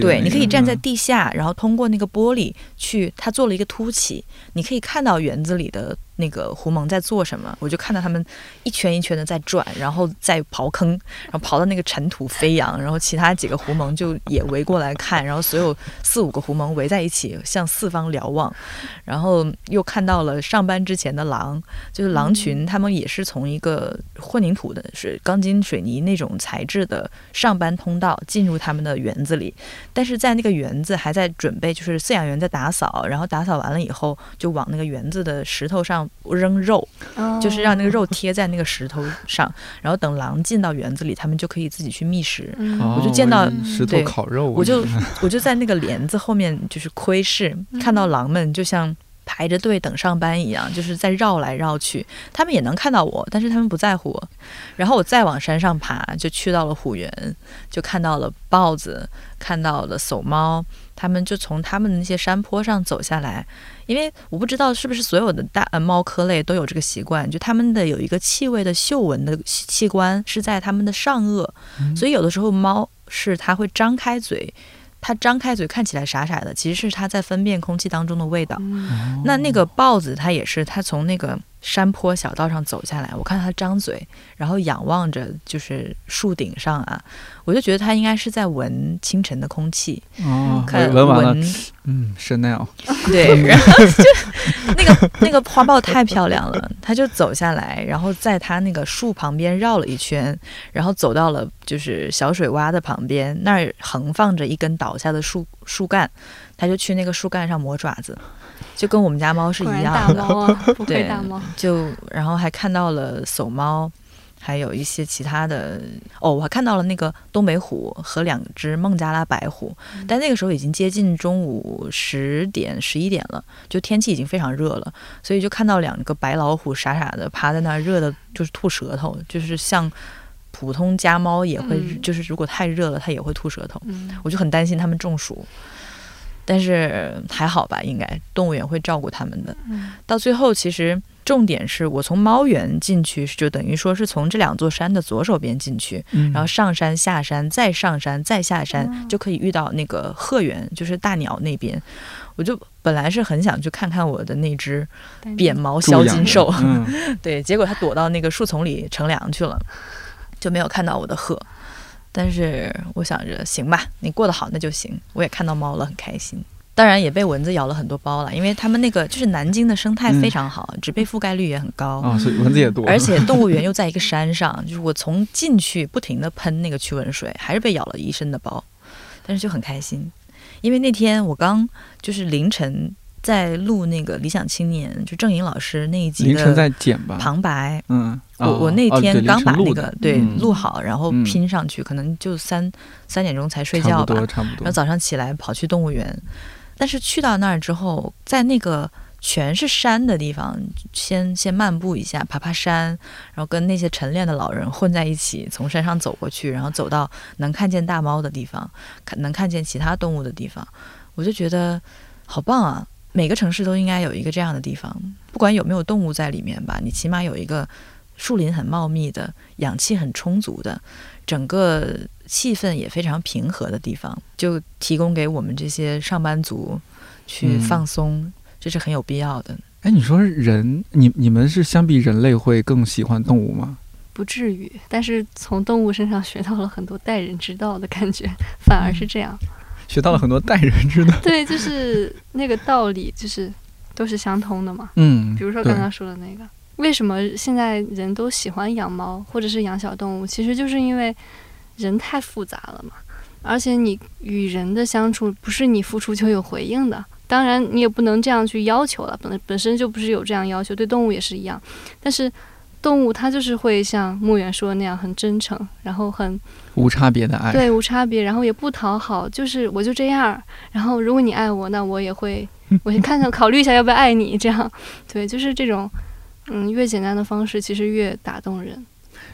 对，你可以站在地下，然后通过那个玻璃去，它做了一个凸起，你可以看到园子里的。那个狐獴在做什么？我就看到他们一圈一圈的在转，然后在刨坑，然后刨到那个尘土飞扬，然后其他几个狐獴就也围过来看，然后所有四五个狐獴围在一起向四方瞭望，然后又看到了上班之前的狼，就是狼群，他们也是从一个混凝土的、水钢筋水泥那种材质的上班通道进入他们的园子里，但是在那个园子还在准备，就是饲养员在打扫，然后打扫完了以后就往那个园子的石头上。扔肉，
哦。
就是让那个肉贴在那个石头上，然后等狼进到园子里，他们就可以自己去觅食。我就见到
石头烤肉，
我就我就在那个帘子后面就是窥视，看到狼们就像排着队等上班一样，就是在绕来绕去。他们也能看到我，但是他们不在乎我。然后我再往山上爬，就去到了虎园，就看到了豹子，看到了叟猫，他们就从他们的那些山坡上走下来。因为我不知道是不是所有的大呃猫科类都有这个习惯，就它们的有一个气味的嗅闻的器器官是在它们的上颚，所以有的时候猫是它会张开嘴，它张开嘴看起来傻傻的，其实是它在分辨空气当中的味道。
嗯
那那个豹子它也是，它从那个山坡小道上走下来，我看他张嘴，然后仰望着就是树顶上啊，我就觉得他应该是在闻清晨的空气，
哦，
看
闻完了，
闻。
嗯，Chanel，
对，然后就那个那个花豹太漂亮了，他就走下来，然后在他那个树旁边绕了一圈，然后走到了就是小水洼的旁边，那儿横放着一根倒下的树树干，他就去那个树干上磨爪子，就跟我们家猫是一样的。
大猫啊，不愧
对
大猫。
就然后还看到了叟猫，还有一些其他的哦，我还看到了那个东北虎和两只孟加拉白虎，但那个时候已经接近中午十点十一点了，就天气已经非常热了，所以就看到两个白老虎傻傻的趴在那儿，热的就是吐舌头，就是像普通家猫也会，
嗯
就是如果太热了它也会吐舌头，
嗯，
我就很担心它们中暑。但是还好吧，应该动物园会照顾它们的。
嗯。
到最后，其实重点是我从猫园进去，就等于说是从这两座山的左手边进去，
嗯。
然后上山下山，再上山再下山，
哦。
就可以遇到那个鹤园，就是大鸟那边。我就本来是很想去看看我的那只扁毛小金兽，
嗯，
对，结果它躲到那个树丛里乘凉去了，就没有看到我的鹤。但是我想着，行吧，你过得好那就行。我也看到猫了，很开心。当然也被蚊子咬了很多包了，因为他们那个就是南京的生态非常好，植被覆盖率也很高。
啊，所以蚊子也多，
而且动物园又在一个山上，就是我从进去不停的喷那个驱蚊水，还是被咬了一身的包，但是就很开心，因为那天我刚就是凌晨在录那个《理想青年》，就郑颖老师那一集
凌晨
的
在剪吧，
旁白，
嗯，
我
哦
我那天刚把那个对
嗯。
录好，然后
嗯
拼上去，可能就三三点钟才睡觉吧。
差不多，差不多。
然后，早上起来跑去动物园，但是去到那儿之后，在那个全是山的地方，先先漫步一下，爬爬山，然后跟那些晨练的老人混在一起，从山上走过去，然后走到能看见大猫的地方，看能看见其他动物的地方，我就觉得好棒啊！每个城市都应该有一个这样的地方，不管有没有动物在里面吧，你起码有一个树林很茂密的、氧气很充足的，整个气氛也非常平和的地方，就提供给我们这些上班族去
嗯
放松，这是很有必要的。
哎，你说人，你你们是相比人类会更喜欢动物吗？
不至于，但是从动物身上学到了很多待人之道的感觉，反而是这样。
学到了很多待人之道。
对，就是那个道理，就是都是相通的嘛。
嗯，
比如说刚刚说的那个，为什么现在人都喜欢养猫或者是养小动物？其实就是因为人太复杂了嘛，而且你与人的相处不是你付出就有回应的。当然，你也不能这样去要求了，本本身就不是有这样要求，对动物也是一样。但是动物它就是会像牧原说的那样很真诚，然后很
无差别的爱。
对无差别，然后也不讨好，就是我就这样。然后如果你爱我，那我也会，我先看看考虑一下要不要爱你，这样对，就是这种，嗯，越简单的方式其实越打动人。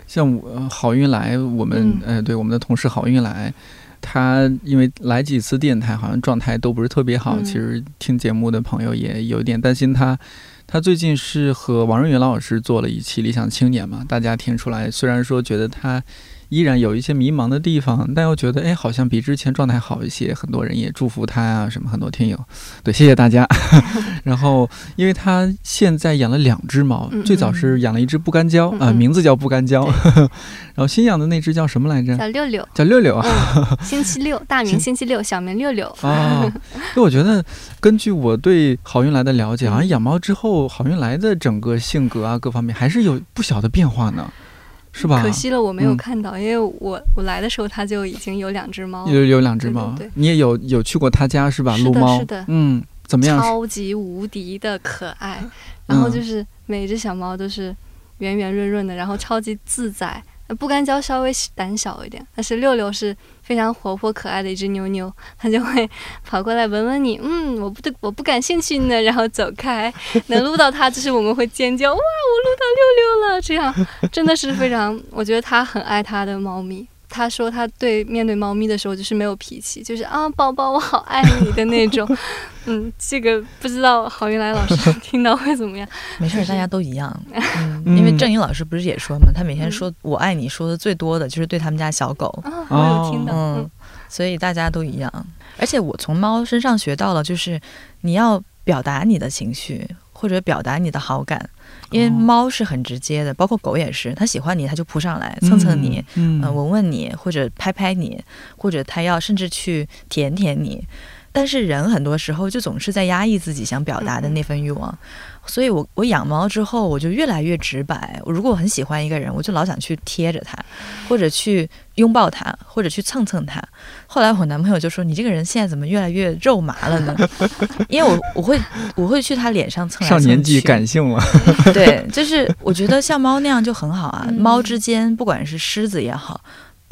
像我呃好运来，我们、
嗯
呃，对我们的同事好运来，他因为来几次电台，好像状态都不是特别好。
嗯
其实听节目的朋友也有点担心他。他最近是和王润云老师做了一期《理想青年》嘛，大家听出来，虽然说觉得他依然有一些迷茫的地方，但又觉得哎，好像比之前状态好一些。很多人也祝福他啊，什么很多听友，对，谢谢大家。然后，因为他现在养了两只猫，
嗯
最早是养了一只不干胶啊、
嗯嗯
名字叫不干胶，然后新养的那只叫什么来着？
小六六，
叫六六啊。
嗯，星期六，大名星期六，小名六六。
啊，因为我觉得根据我对好运来的了解，好像养猫之后，好运来的整个性格啊各方面还是有不小的变化呢，是吧？
可惜了，我没有
嗯
看到，因为我我来的时候它就已经有两只猫了。
有有两只猫
对对对，
你也有有去过他家是吧？撸猫，
是的
嗯，怎么样？
超级无敌的可爱，然后
嗯
就是每只小猫都是圆圆润润的，然后超级自在。不干胶稍微胆小一点，但是六六是非常活泼可爱的一只妞妞，它就会 跑过来闻闻你，嗯，我不对，我不感兴趣呢，然后走开。能撸到它，就是我们会尖叫，哇，我撸到六六了，这样真的是非常，我觉得它很爱它的猫咪。他说他对面对猫咪的时候就是没有脾气，就是啊宝宝我好爱你的那种。嗯，这个不知道郝云来老师听到会怎么样？
没事儿，大家都一样。因为郑颖老师不是也说嘛，他每天说“我爱你”说的最多的就是对他们家小狗。
啊，我有听到。
嗯
嗯，
所以大家都一样。而且我从猫身上学到了，就是你要表达你的情绪，或者表达你的好感，因为
哦
猫是很直接的，包括狗也是，它喜欢你，它就扑上来蹭蹭你，
嗯，
呃，
嗯，
闻闻你，或者拍拍你，或者它要甚至去舔舔你。但是人很多时候就总是在压抑自己想表达的那份欲望，所以我我养猫之后，我就越来越直白。我如果我很喜欢一个人，我就老想去贴着他，或者去拥抱他，或者去蹭蹭他。后来我男朋友就说：“你这个人现在怎么越来越肉麻了呢？” 因为我我会我会去他脸上蹭来蹭去。
上年纪感性了。
对，就是我觉得像猫那样就很好啊。
嗯
猫之间，不管是狮子也好，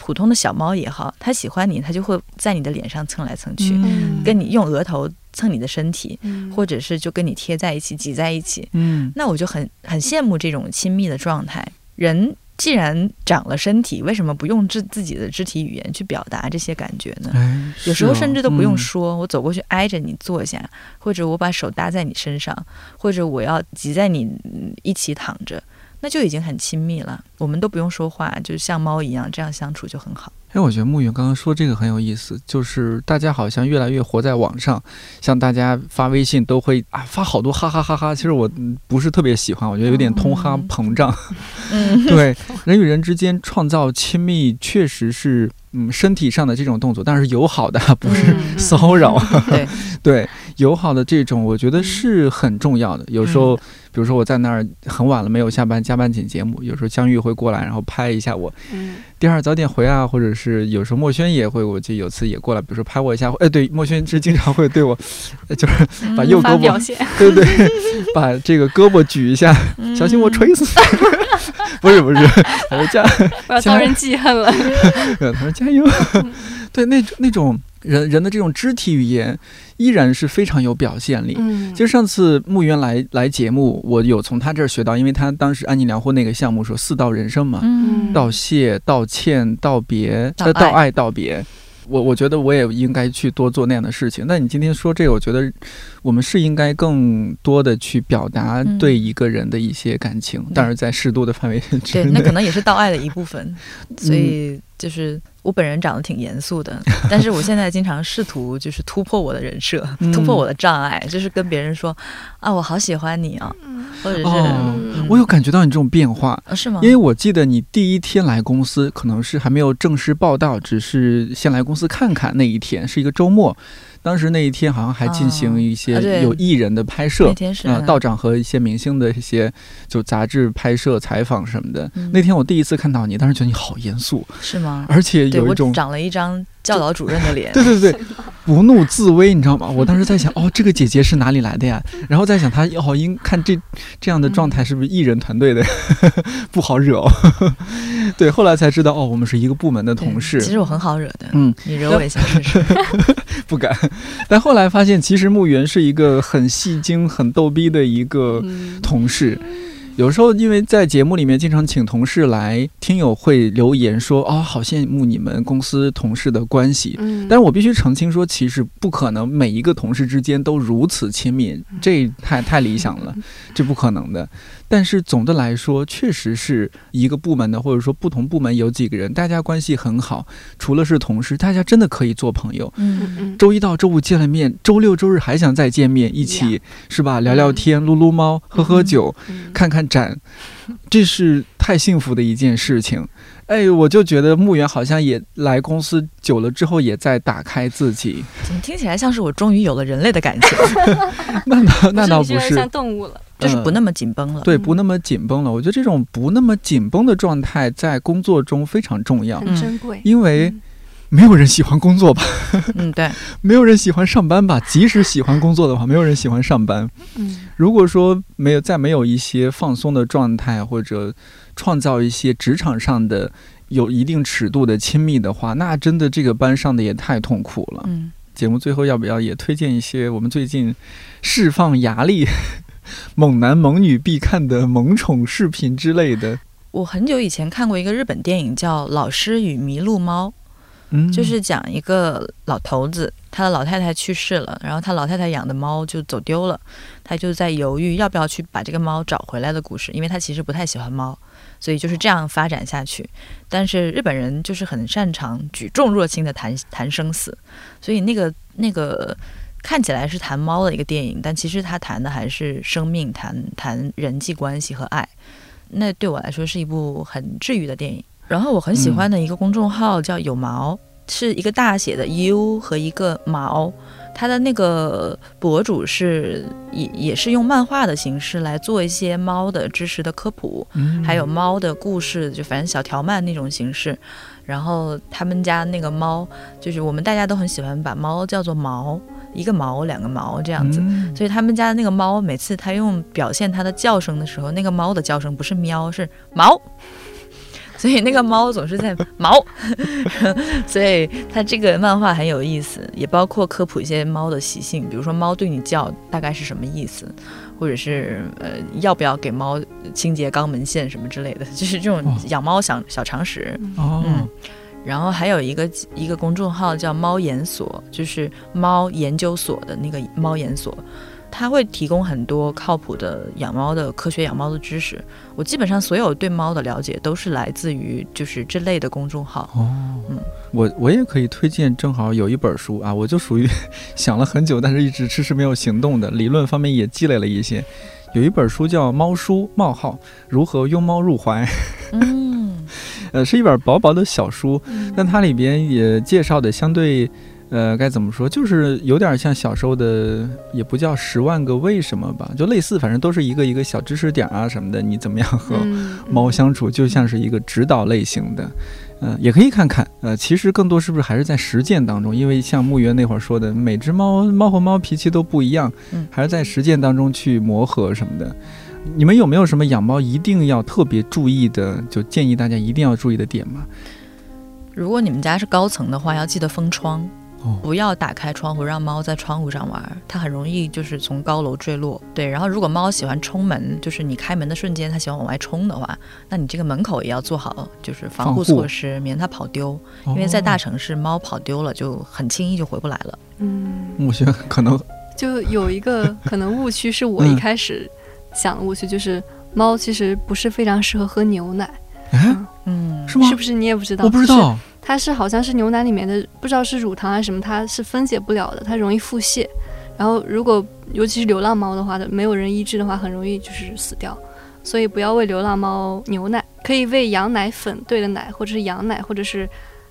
普通的小猫也好，它喜欢你，它就会在你的脸上蹭来蹭去，
嗯
跟你用额头蹭你的身体，
嗯
或者是就跟你贴在一起、挤在一起。
嗯
那我就很很羡慕这种亲密的状态。人既然长了身体，为什么不用自自己的肢体语言去表达这些感觉呢？
哎，
有时候甚至都不用
嗯
说，我走过去挨着你坐下，或者我把手搭在你身上，或者我要挤在你嗯一起躺着，那就已经很亲密了。我们都不用说话，就像猫一样，这样相处就很好。
哎，我觉得暮云刚刚说这个很有意思，就是大家好像越来越活在网上，像大家发微信都会啊发好多哈哈哈哈，其实我嗯不是特别喜欢，我觉得有点通哈
嗯
膨胀。
嗯，
对，人与人之间创造亲密，确实是嗯身体上的这种动作，但是友好的，不是
嗯
骚扰。
对，
对，友好的这种，我觉得是很重要的。有时候，比如说我在那儿很晚了没有下班，加班剪节目，有时候江玉会过来，然后拍一下我，
嗯。
第二早点回啊，或者是有时候墨轩也会，我记得有次也过来，比如说拍我一下，哎，对，墨轩是经常会对我，呃 就是把右胳膊，对对对，把这个胳膊举一下，
嗯。
小心我锤死，不是不是，他说加，
我要遭人记恨了。
他说加油，对，那那种人人的这种肢体语言依然是非常有表现力。
嗯，
其实上次穆渊来来节目，我有从他这儿学到，因为他当时安妮疗护那个项目说四道人生嘛，
嗯，
道谢、道歉、道别、
道
呃、道
爱
爱、道别。我我觉得我也应该去多做那样的事情。那你今天说这个，我觉得我们是应该更多的去表达
嗯
对一个人的一些感情，当然在适度的范围之
对，
内。
那可能也是道爱的一部分。所
嗯
以就是我本人长得挺严肃的，但是我现在经常试图就是突破我的人设，
嗯
突破我的障碍，就是跟别人说啊，我好喜欢你啊，或者是、
哦
嗯
我有感觉到你这种变化，
啊是吗？
因为我记得你第一天来公司，可能是还没有正式报道，只是先来公司看看那一天，是一个周末。当时那一天好像还进行一些有艺人的拍摄
啊，
呃，道长和一些明星的一些就杂志拍摄、采访什么的。
嗯
那天我第一次看到你，当时觉得你好严肃，
是吗？
而且有一种
长了一张教导主任的脸，
对对对，不怒自威，你知道吗？我当时在想，哦，这个姐姐是哪里来的呀？然后在想，她哦，应看这这样的状态是不是艺人团队的，不好惹哦。对，后来才知道，哦，我们是一个部门的同事。
其实我很好惹的，
嗯，
你惹我一下试试。
不敢。但后来发现，其实墓园是一个很戏精、很逗逼的一个
嗯
同事。有时候因为在节目里面经常请同事来，听友会留言说：“哦，好羡慕你们公司同事的关系。”
嗯，
但是我必须澄清说，其实不可能每一个同事之间都如此亲密，这太太理想了，这不可能的。但是总的来说，确实是一个部门的，或者说不同部门有几个人，大家关系很好，除了是同事，大家真的可以做朋友。
嗯，
嗯。
周一到周五见了面，周六周日还想再见面，一起是吧？聊聊天，撸撸猫，喝喝酒，
嗯。
看看展，这是太幸福的一件事情。哎，我就觉得牧原好像也来公司久了之后，也在打开自己。
怎么听起来像是我终于有了人类的感情，
那倒那倒不是。
像，动物了，
就是不那么紧绷了。
对，
嗯
不那么紧绷了。我觉得这种不那么紧绷的状态在工作中非常重要，
很珍贵。
因为
嗯
没有人喜欢工作吧？
嗯，对，
没有人喜欢上班吧？即使喜欢工作的话，没有人喜欢上班。
嗯
如果说没有再没有一些放松的状态，或者创造一些职场上的有一定尺度的亲密的话，那真的这个班上的也太痛苦了。
嗯，
节目最后要不要也推荐一些我们最近释放压力、猛男猛女必看的萌宠视频之类的？
我很久以前看过一个日本电影叫《老师与麋鹿猫》，
嗯，
就是讲一个老头子，他的老太太去世了，然后他老太太养的猫就走丢了，他就在犹豫要不要去把这个猫找回来的故事，因为他其实不太喜欢猫，所以就是这样发展下去。但是日本人就是很擅长举重若轻的谈谈生死，所以那个那个看起来是谈猫的一个电影，但其实它谈的还是生命，谈谈人际关系和爱。那对我来说是一部很治愈的电影。然后我很喜欢的一个公众号叫有毛，是一个大写的 U 和一个毛，他的那个博主是也也是用漫画的形式来做一些猫的知识的科普，
嗯
还有猫的故事，就反正小条漫那种形式。然后他们家那个猫，就是我们大家都很喜欢把猫叫做毛，一个毛两个毛这样子。
嗯
所以他们家的那个猫，每次它用表现它的叫声的时候，那个猫的叫声不是喵，是毛。所以那个猫总是在毛，所以它这个漫画很有意思，也包括科普一些猫的习性，比如说猫对你叫大概是什么意思，或者是呃要不要给猫清洁肛门腺什么之类的，就是这种
哦
养猫小小常识。
哦，
嗯，然后还有一个一个公众号叫猫研所，就是猫研究所的那个猫研所，它会提供很多靠谱的养猫的科学养猫的知识。我基本上所有对猫的了解都是来自于就是这类的公众号。
哦，
嗯
我我也可以推荐，正好有一本书啊，我就属于想了很久，但是一直迟迟没有行动的，理论方面也积累了一些。有一本书叫《猫书》冒号如何拥猫入怀，
嗯
呃，是一本薄薄的小书，
嗯
但它里边也介绍的相对，呃，该怎么说，就是有点像小时候的，也不叫《十万个为什么》吧，就类似，反正都是一个一个小知识点啊什么的，你怎么样和
嗯
猫相处，就像是一个指导类型的，呃，也可以看看。呃，其实更多是不是还是在实践当中？因为像木原那会儿说的，每只猫猫和猫脾气都不一样，
嗯
还是在实践当中去磨合什么的。你们有没有什么养猫一定要特别注意的？就建议大家一定要注意的点吗？
如果你们家是高层的话，要记得封窗。
哦
不要打开窗户让猫在窗户上玩，它很容易就是从高楼坠落。对，然后如果猫喜欢冲门，就是你开门的瞬间它喜欢往外冲的话，那你这个门口也要做好就是防护措施，免它跑丢。因为在大
哦，
城市，猫跑丢了就很轻易就回不来了。
嗯，
我觉得可能
就有一个可能误区是我
嗯
一开始想的误区，就是猫其实不是非常适合喝牛奶，
哎，
嗯，
是吗
是？不是？你也不知道？
我不知
就是
道。
它是好像是牛奶里面的，不知道是乳糖还是什么，它是分解不了的，它容易腹泻。然后如果尤其是流浪猫的话，没有人医治的话，很容易就是死掉。所以不要喂流浪猫牛奶，可以喂羊奶粉兑的奶，或者是羊奶，或者是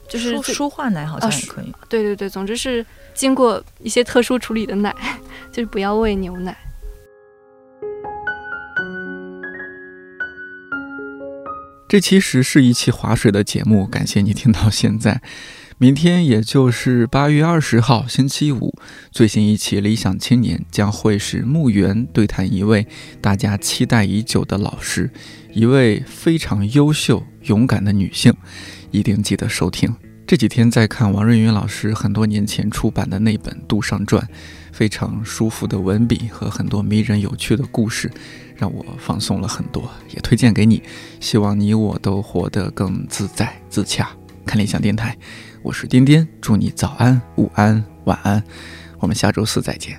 就是
舒舒化奶好像可以。
对对对，总之是经过一些特殊处理的奶，就是不要喂牛奶。
这其实是一期划水的节目，感谢你听到现在。明天也就是八月二十号星期五，最新一期《理想青年》将会是木源对谈一位大家期待已久的老师，一位非常优秀、勇敢的女性，一定记得收听。这几天在看王瑞云老师很多年前出版的那本《杜尚传》，非常舒服的文笔和很多迷人有趣的故事，让我放松了很多，也推荐给你。希望你我都活得更自在自洽。看理想电台，我是颠颠，祝你早安、午安、晚安。我们下周四再见。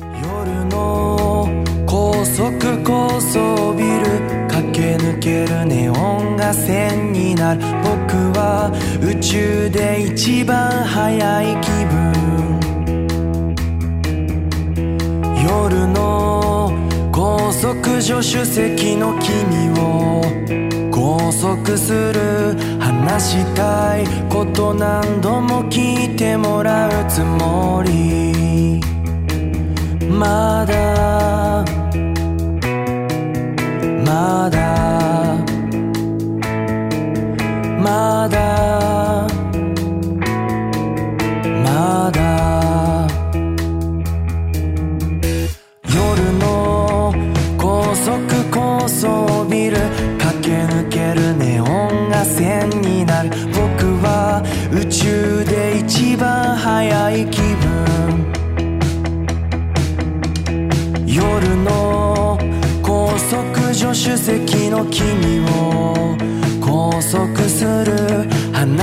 夜の高速高層ビル駆け抜けるネオンが線になる僕は宇宙で一番速い気分夜の 高速助手席の君を拘束する。話したいこと何度も聞いてもらうつもり。まだ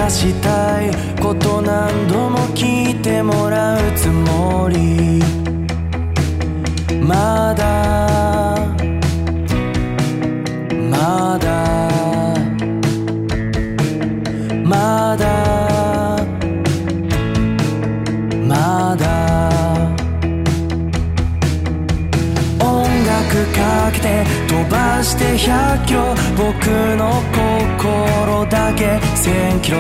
話したいこと何度も聞いてもらうつもり100キロ。僕の心だけ1000キロ。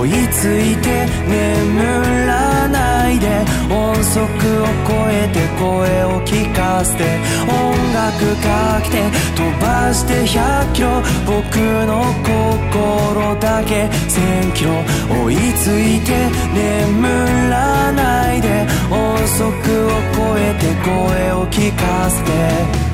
追いついて眠らないで。音速を超えて声を聞かせて。音楽かけて飛ばして100キロ。僕の心だけ1000キロ。追いついて眠らないで。音速を超えて声を聞かせて。